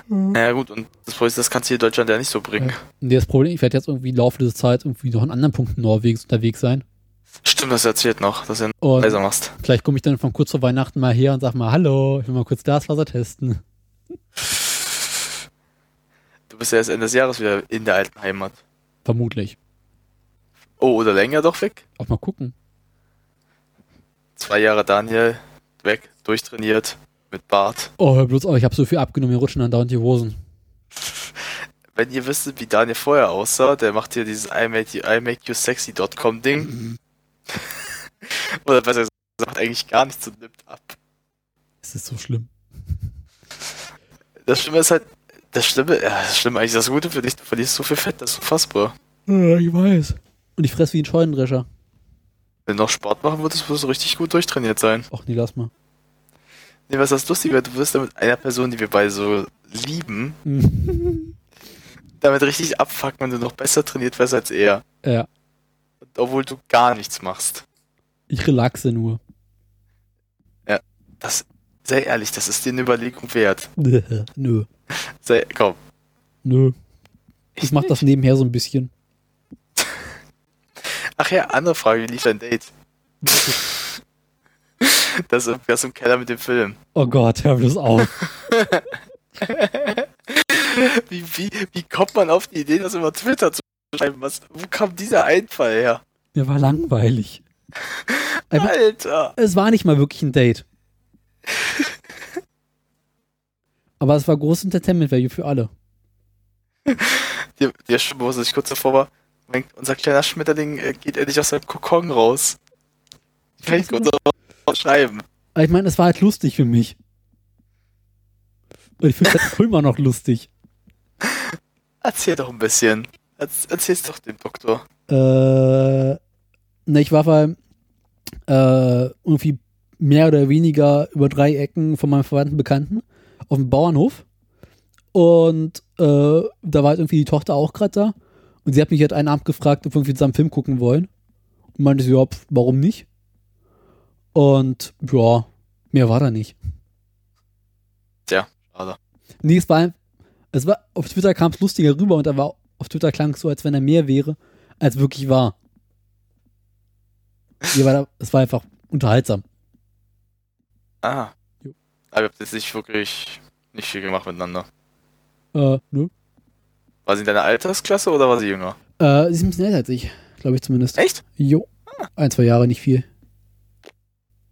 Naja, gut, und das Problem ist, das kannst du hier in Deutschland ja nicht so bringen. Und das Problem, ich werde jetzt irgendwie im Laufe der Zeit irgendwie noch an anderen Punkten Norwegens unterwegs sein. Stimmt, das erzählt noch, dass du Und leiser machst. vielleicht komme ich dann von kurz vor Weihnachten mal her und sag mal, hallo, ich will mal kurz Glasfaser testen. Du bist ja erst Ende des Jahres wieder in der alten Heimat. Vermutlich. Oh, oder länger doch weg. Auch mal gucken. Zwei Jahre Daniel weg, durchtrainiert, mit Bart. Oh, hör bloß auf, ich habe so viel abgenommen, mir rutschen dann dauernd die Hosen. Wenn ihr wüsstet, wie Daniel vorher aussah, der macht hier dieses I make you, I make you sexy.com Ding. [LAUGHS] Oder besser gesagt, macht eigentlich gar nichts und nimmt ab. Es ist so schlimm. Das Schlimme ist halt, das Schlimme, ja, das Schlimme eigentlich das Gute für dich, du verlierst so viel Fett, das ist unfassbar. Ja, ich weiß. Und ich fress wie ein Scheunendrescher. Wenn du noch Sport machen würdest, würdest du richtig gut durchtrainiert sein. Ach nee, lass mal. Nee, was das lustig wird, du wirst damit einer Person, die wir beide so lieben, [LAUGHS] damit richtig abfucken, wenn du noch besser trainiert wärst als er. ja, Obwohl du gar nichts machst. ich relaxe nur. Das, sei ehrlich, das ist dir eine Überlegung wert. [LAUGHS] Nö. Sei, komm. Nö. Ich mach das nebenher so ein bisschen. [LAUGHS] Ach ja, andere Frage, wie lief dein Date? [LAUGHS] das ist das im Keller mit dem Film. Oh Gott, hör bloß auf. Wie, wie, wie kommt man auf die Idee, das über Twitter zu schreiben? Was, wo kam dieser Einfall her? Mir war langweilig. [LAUGHS] Alter! es war nicht mal wirklich ein Date. [LAUGHS] Aber es war großes Entertainment Value für alle. Der, der was ich kurz davor war, mein, unser kleiner Schmetterling äh, geht endlich aus seinem Kokon raus. Ich kann nicht kurz schreiben. Aber ich meine, es war halt lustig für mich. Und ich finde es [LAUGHS] halt immer noch lustig. Erzähl doch ein bisschen. Erz, erzähl's doch dem Doktor. Äh, ne, ich war bei äh, irgendwie mehr oder weniger über drei Ecken von meinem verwandten Bekannten auf dem Bauernhof. Und äh, da war halt irgendwie die Tochter auch gerade da. Und sie hat mich halt einen Abend gefragt, ob wir irgendwie zusammen Film gucken wollen. Und meinte sie, ja, pf, warum nicht? Und ja, mehr war da nicht. Tja, schade. Nee, es war, es war, auf Twitter kam es lustiger rüber und da war, auf Twitter klang es so, als wenn er mehr wäre, als wirklich war. Es war einfach unterhaltsam. Ah. Jo. Aber ihr habt jetzt nicht wirklich nicht viel gemacht miteinander. Äh, nö. War sie in deiner Altersklasse oder war sie jünger? Äh, sie ist ein bisschen älter als ich, glaube ich zumindest. Echt? Jo. Ein, zwei Jahre, nicht viel.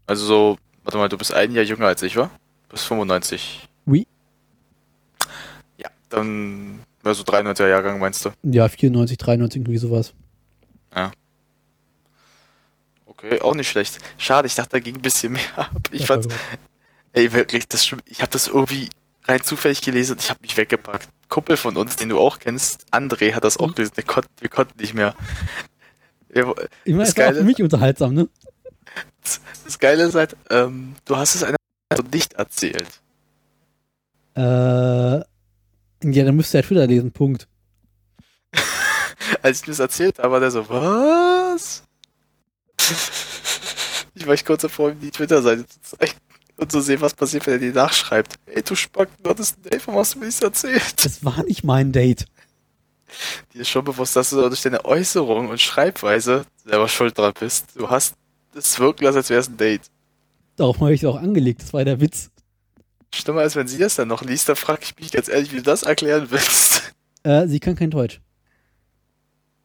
Also so, warte mal, du bist ein Jahr jünger als ich, wa? Du bist 95. Oui. Ja, dann, ja, so 93er Jahrgang meinst du? Ja, 94, 93, irgendwie sowas. Okay, auch nicht schlecht. Schade, ich dachte, da ging ein bisschen mehr [LAUGHS] ab. Ich Ja, fand, ey, wirklich, das stimmt. Ich habe das irgendwie rein zufällig gelesen und ich habe mich weggepackt. Kumpel von uns, den du auch kennst, André, hat das auch Mhm. gelesen. Der kon wir konnten nicht mehr. Wir, Ich meine, Das war für mich unterhaltsam, ne? [LAUGHS] das Geile ist halt, ähm, du hast es einer nicht erzählt. Äh, ja, dann müsst ihr halt Twitter lesen, Punkt. [LAUGHS] Als ich mir das erzählt habe, war der so, was? Ich war ich kurz davor, ihm die Twitter-Seite zu zeigen und zu sehen, was passiert, wenn er die nachschreibt. Ey, du Spack, du hattest ein Date, warum hast du mir nichts erzählt? Es war nicht mein Date. Dir ist schon bewusst, dass du durch deine Äußerung und Schreibweise selber schuld dran bist. Du hast es wirken lassen, als wäre es ein Date. Darauf habe ich es auch angelegt, das war der Witz. Schlimmer als wenn sie das dann noch liest, da frage ich mich ganz ehrlich, wie du das erklären willst. Äh, sie kann kein Deutsch.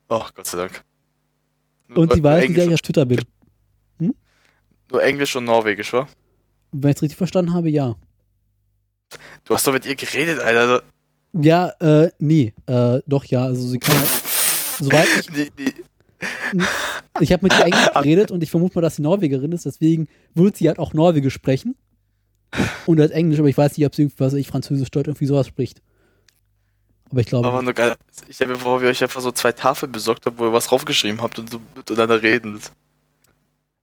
Oh, Gott sei Dank. Nur, Und sie weiß, wie ich auf Twitter bin. nur Englisch und Norwegisch, wa? Wenn ich es richtig verstanden habe, ja. Du hast doch mit ihr geredet, Alter. Ja, äh, nee, äh, doch, ja, also sie kann halt, soweit ich, Nee, nee. ich habe mit ihr Englisch [LAUGHS] geredet und ich vermute mal, dass sie Norwegerin ist, deswegen wird sie halt auch Norwegisch sprechen und halt Englisch, aber ich weiß nicht, ob sie irgendwas, ich Französisch, Deutsch, irgendwie sowas spricht. Aber ich glaube, Aber nur geil. Ich stell mir vor, wie ihr euch einfach so zwei Tafeln besorgt habt, wo ihr was draufgeschrieben habt und so miteinander reden.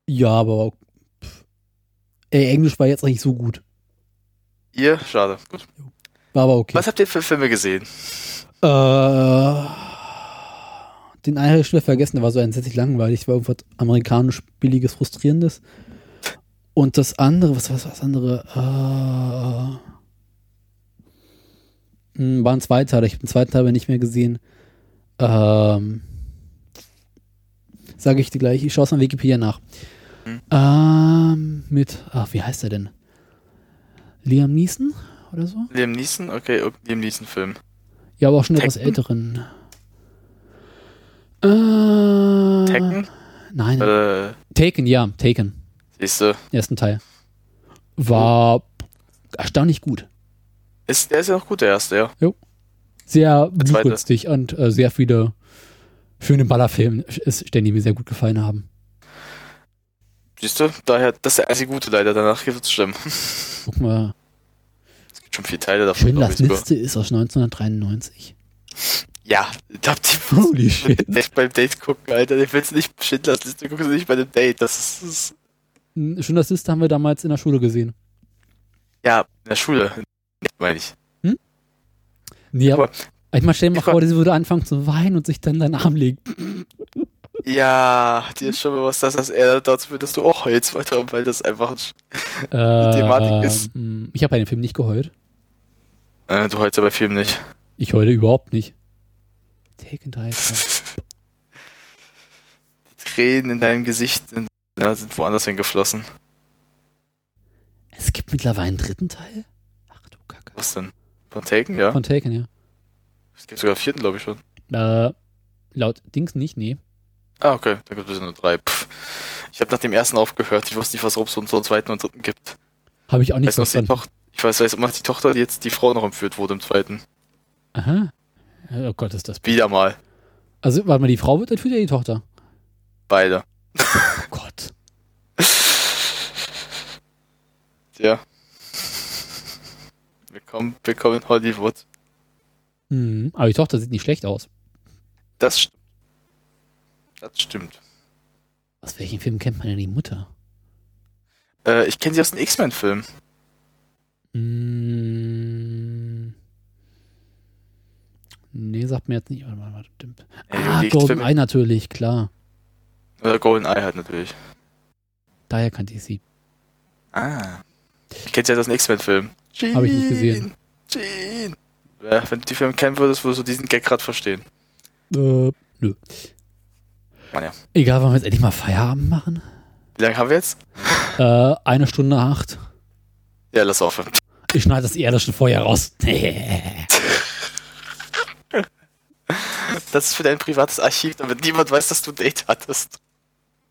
ja, aber pff, ey, Englisch war jetzt nicht so gut. Ihr? Schade. Gut. War aber okay. Was habt ihr für Filme gesehen? Äh, den einen habe ich schon vergessen, der war so entsetzlich langweilig, war irgendwas amerikanisch billiges, frustrierendes. Und das andere, was war das andere? Äh, mh, war ein Zweiteiler, ich habe den zweiten Teil aber nicht mehr gesehen. Ähm, Sage ich dir gleich, ich schaue es an Wikipedia nach. Hm. Ähm, mit, ach, wie heißt er denn? Liam Neeson oder so? Liam Neeson? Okay, Liam Neeson-Film. Ja, aber auch schon etwas Tekken? älteren. Äh, Tekken? Nein, Äh, Taken, ja, Taken. Siehste. Ersten Teil. War erstaunlich gut. Ist, der ist ja noch gut, der erste, ja. Sehr Der zweite. blutrünstig und äh, sehr viele schöne Ballerfilme die mir sehr gut gefallen haben. Siehst du? Daher, das ist der einzige gute leider, danach wird es schlimm. Guck mal, Es gibt schon viele Teile davon, ich, sogar. Liste ist aus 1993. Ja, ich hab die Holy shit. nicht beim Date gucken, Alter. Ich will's nicht Schindlers Liste gucken, sie nicht bei dem Date. Das ist, das ist Schindlers Liste haben wir damals in der Schule gesehen. ja, in der Schule, meine ich. Nee, aber Aber- ich mal stell dir mal ich war- vor, sie würde anfangen zu weinen und sich dann in deinen Arm legen. Ja, dir ist schon bewusst, dass das eher dazu führt, dass du auch heulst weil das einfach Äh, Thematik ist- ähm, Ich habe bei dem Film nicht geheult. äh, du heulst aber Film nicht. Ich heule überhaupt nicht. Taken 3. Die [LAUGHS] Tränen in deinem Gesicht sind, ja, sind woanders hingeflossen. Es gibt mittlerweile einen dritten Teil? Ach du Kacke. Was denn? Von Taken, ja? Von Taken, ja. Es gibt sogar einen vierten, glaube ich schon. Äh, laut Dings nicht, nee. Ah, okay, dann gibt es nur drei. Pff. Ich habe nach dem ersten aufgehört. Ich wusste nicht, was es so so einen zweiten und dritten gibt. Habe ich auch nicht Weiß noch, die verstanden. Ich weiß, weiß immer die Tochter, die jetzt die Frau noch entführt wurde im zweiten. Aha. Oh Gott, ist das. Wieder mal. Also, warte mal, die Frau wird entführt oder die Tochter? Beide. [LAUGHS] Oh Gott. Tja. Willkommen, willkommen in Hollywood. Mhm. Aber die Tochter sieht nicht schlecht aus. Das stimmt. Das stimmt. Aus welchem Film kennt man denn die Mutter? Äh, ich kenne sie aus den X-Men-Filmen. Mm. Nee, sagt mir jetzt nicht. Warte mal, warte. Ja, Ah, die Golden X-Men- Eye natürlich, klar. Oder Golden Eye halt natürlich. Daher kannte ich sie. Ah. Ich kenne sie halt aus den X-Men-Filmen. Hab ich nicht gesehen. Jean. Ja, wenn du die Filme kennen würdest, würdest du diesen Gag gerade verstehen. Äh, nö. Mann, ja. Egal, wollen wir jetzt endlich mal Feierabend machen? Wie lange haben wir jetzt? Äh, eine Stunde acht. Ja, lass aufhören. Ich schneide das eher schon vorher raus. [LAUGHS] Das ist für dein privates Archiv, damit niemand weiß, dass du ein Date hattest.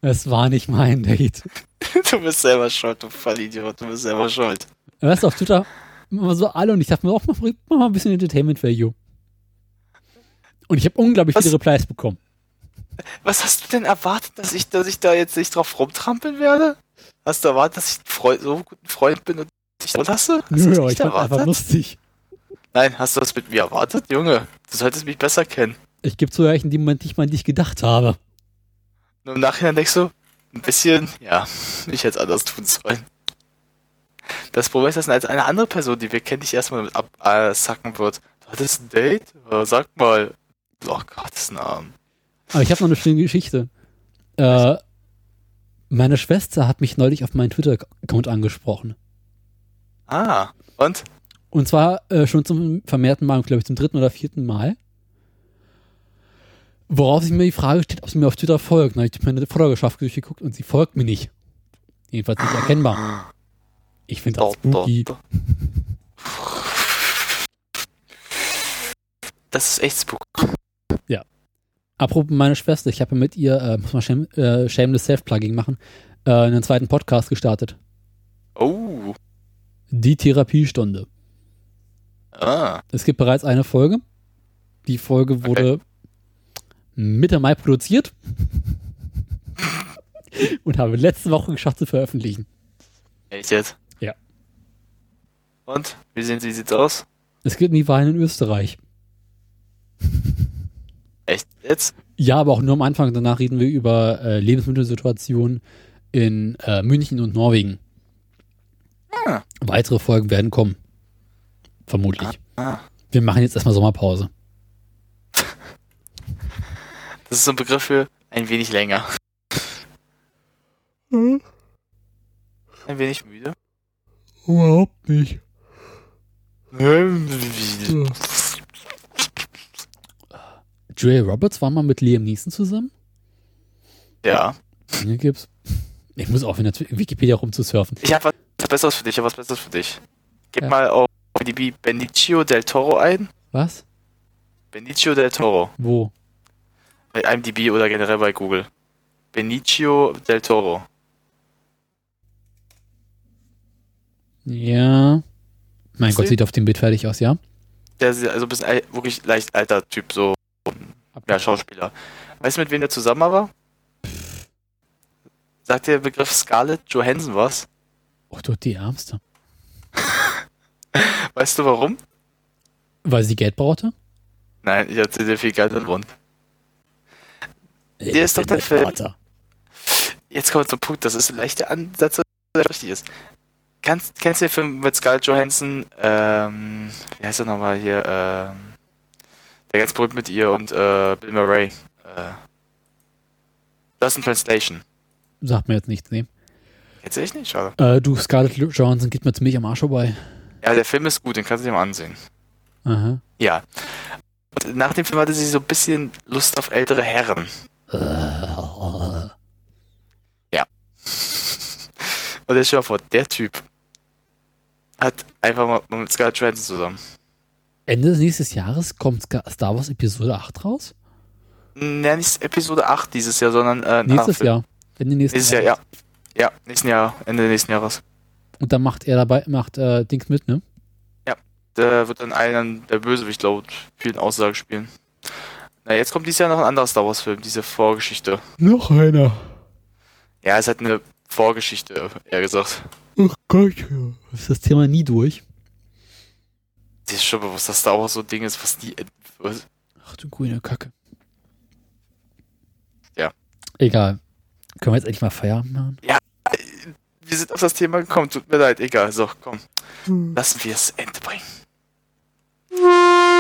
Es war nicht mein Date. [LAUGHS] Du bist selber schuld, du Vollidiot. Du bist selber schuld. Weißt du, auf Twitter immer so alle und ich dachte mir auch, mach, mal ein bisschen Entertainment Value. Und ich habe unglaublich Was? viele Replies bekommen. Was hast du denn erwartet, dass ich, dass ich da jetzt nicht drauf rumtrampeln werde? Hast du erwartet, dass ich ein Freund, so ein guter Freund bin und dich da lasse? Nö, nicht ich fand einfach lustig. Nein, hast du das mit mir erwartet? Junge, du solltest mich besser kennen. Ich gebe zu, in dem Moment nicht mal an dich gedacht habe. Und im Nachhinein denkst du, ein bisschen, ja, ich hätte es anders tun sollen. Das Problem ist, dass als eine andere Person, die wir kennen, dich erstmal mit absacken wird. Du hattest ein Date? Sag mal. Oh Gott, ist ein Arm. Aber ich habe noch eine schöne Geschichte. Äh, meine Schwester hat mich neulich auf meinen Twitter-Account angesprochen. Ah, und? Und zwar äh, schon zum vermehrten Mal, glaube ich, zum dritten oder vierten Mal. Worauf sich mir die Frage steht, ob sie mir auf Twitter folgt. Habe ich meine Followerschaft durchgeguckt und sie folgt mir nicht. Jedenfalls nicht erkennbar. Ich finde das dort, spooky. Das ist echt spook. Apropos meine Schwester, ich habe mit ihr, äh, muss mal shame, äh, Shameless Self-Plugging machen, äh, einen zweiten Podcast gestartet. Oh, Die Therapiestunde. Ah, Es gibt bereits eine Folge. Die Folge wurde Mitte Mai produziert [LAUGHS] und habe letzte Woche geschafft zu veröffentlichen. echt jetzt? Ja. Und? Wie, sehen, wie sieht's aus? Es gibt nie Wahlen in Österreich. Echt jetzt? Ja, aber auch nur am Anfang. Danach reden wir über äh, Lebensmittelsituationen in äh, München und Norwegen. Ah. Weitere Folgen werden kommen. Vermutlich. Ah. Wir machen jetzt erstmal Sommerpause. Das ist so ein Begriff für ein wenig länger. Hm? Ein wenig müde. Überhaupt nicht. Julia Roberts war mal mit Liam Neeson zusammen? Ja. Hier gibt's. Ich muss aufhören, jetzt Wikipedia rumzusurfen. Ich habe was Besseres für dich, ich habe was Besseres für dich. Gib Ja. mal auf IMDb Benicio del Toro ein. Was? Benicio del Toro. Wo? Bei IMDb oder generell bei Google. Benicio del Toro. Ja. Mein Sie- Gott, sieht auf dem Bild fertig aus, ja? Der ist also ein bisschen al- wirklich leicht alter Typ, so ja, Schauspieler. Weißt du, mit wem der zusammen war? Sagt der Begriff Scarlett Johansson was? Oh, du die Ärmste. [LAUGHS] Weißt du warum? Weil sie Geld brauchte? Nein, ich erzähle dir viel Geld Grund. Der ist doch der Film. Vater. Jetzt kommen wir zum Punkt, das ist ein leichter Ansatz, der richtig ist. Kannst, kennst du den Film mit Scarlett Johansson? Ähm, wie heißt er nochmal hier? Ähm, der ganz berühmt mit ihr und äh, Bill Murray. Äh, Lost in Translation. Sagt mir jetzt nichts, nee. Kennst du echt nicht? Schade. Äh, du, Scarlett Johansson geht mir ziemlich am Arsch vorbei. Ja, der Film ist gut, den kannst du dir mal ansehen. Aha. Ja. Und nach dem Film hatte sie so ein bisschen Lust auf ältere Herren. Äh, Und jetzt stell dir vor, der Typ hat einfach mal mit Scarlett Johansson zusammen. Ende des nächsten Jahres kommt Star Wars Episode 8 raus? Ja, nicht Episode 8 dieses Jahr, sondern äh, Nächstes Jahr. Ende nächsten Nächstes Jahr, ja. Ja, nächsten Jahr, Ende nächsten Jahres. Und dann macht er dabei, macht äh, Dings mit, ne? Der wird dann einen der Bösewicht laut vielen Aussagen spielen. Na, jetzt kommt dieses Jahr noch ein anderer Star Wars Film, diese Vorgeschichte. Noch einer. Ja, es hat eine Vorgeschichte, eher gesagt. Oh Gott, ist das Thema nie durch? Die ist schon bewusst, dass Star Wars so ein Ding ist, was nie. Was? Ach du grüne Kacke. Ja. Egal. Können wir jetzt endlich mal Feierabend machen? Wir sind auf das Thema gekommen, tut mir leid, egal. So, komm. Lassen wir es Ende bringen. [LAUGHS]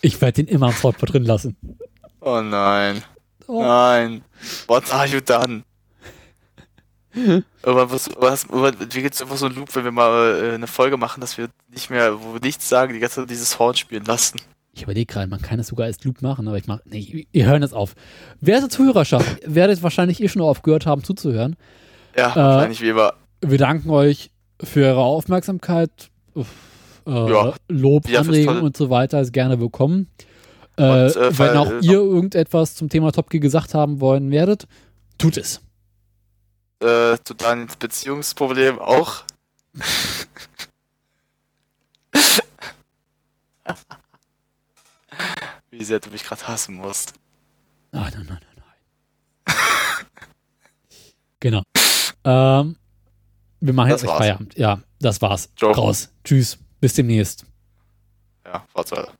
Ich werde den immer am Soundboard drin lassen. Oh nein. Oh. Nein. What are you done? [LAUGHS] Aber was, was, wie geht's einfach so ein Loop, wenn wir mal äh, eine Folge machen, dass wir nicht mehr, wo wir nichts sagen, die ganze Zeit dieses Horn spielen lassen? Ich überlege gerade, man kann es sogar als Loop machen, aber ich mache. Nee, ihr hören das auf. Werte Zuhörerschaft, werdet wahrscheinlich eh schon aufgehört haben zuzuhören. Ja, wahrscheinlich wie immer. Wir danken euch für eure Aufmerksamkeit. Uff, Äh, Ja. Lob, Ja, Anregungen und so weiter ist gerne willkommen. Äh, Und, äh, wenn auch äh, ihr irgendetwas zum Thema Top Gear gesagt haben wollen werdet, tut es. Äh, zu Daniels Beziehungsproblem auch. [LAUGHS] wie sehr du mich gerade hassen musst. Nein, nein, nein, nein, nein. [LAUGHS] genau. Ähm, wir machen Das jetzt war's. Feierabend. Ja, das war's. Ciao. Raus. Tschüss. Bis demnächst. Ja, Fortseite.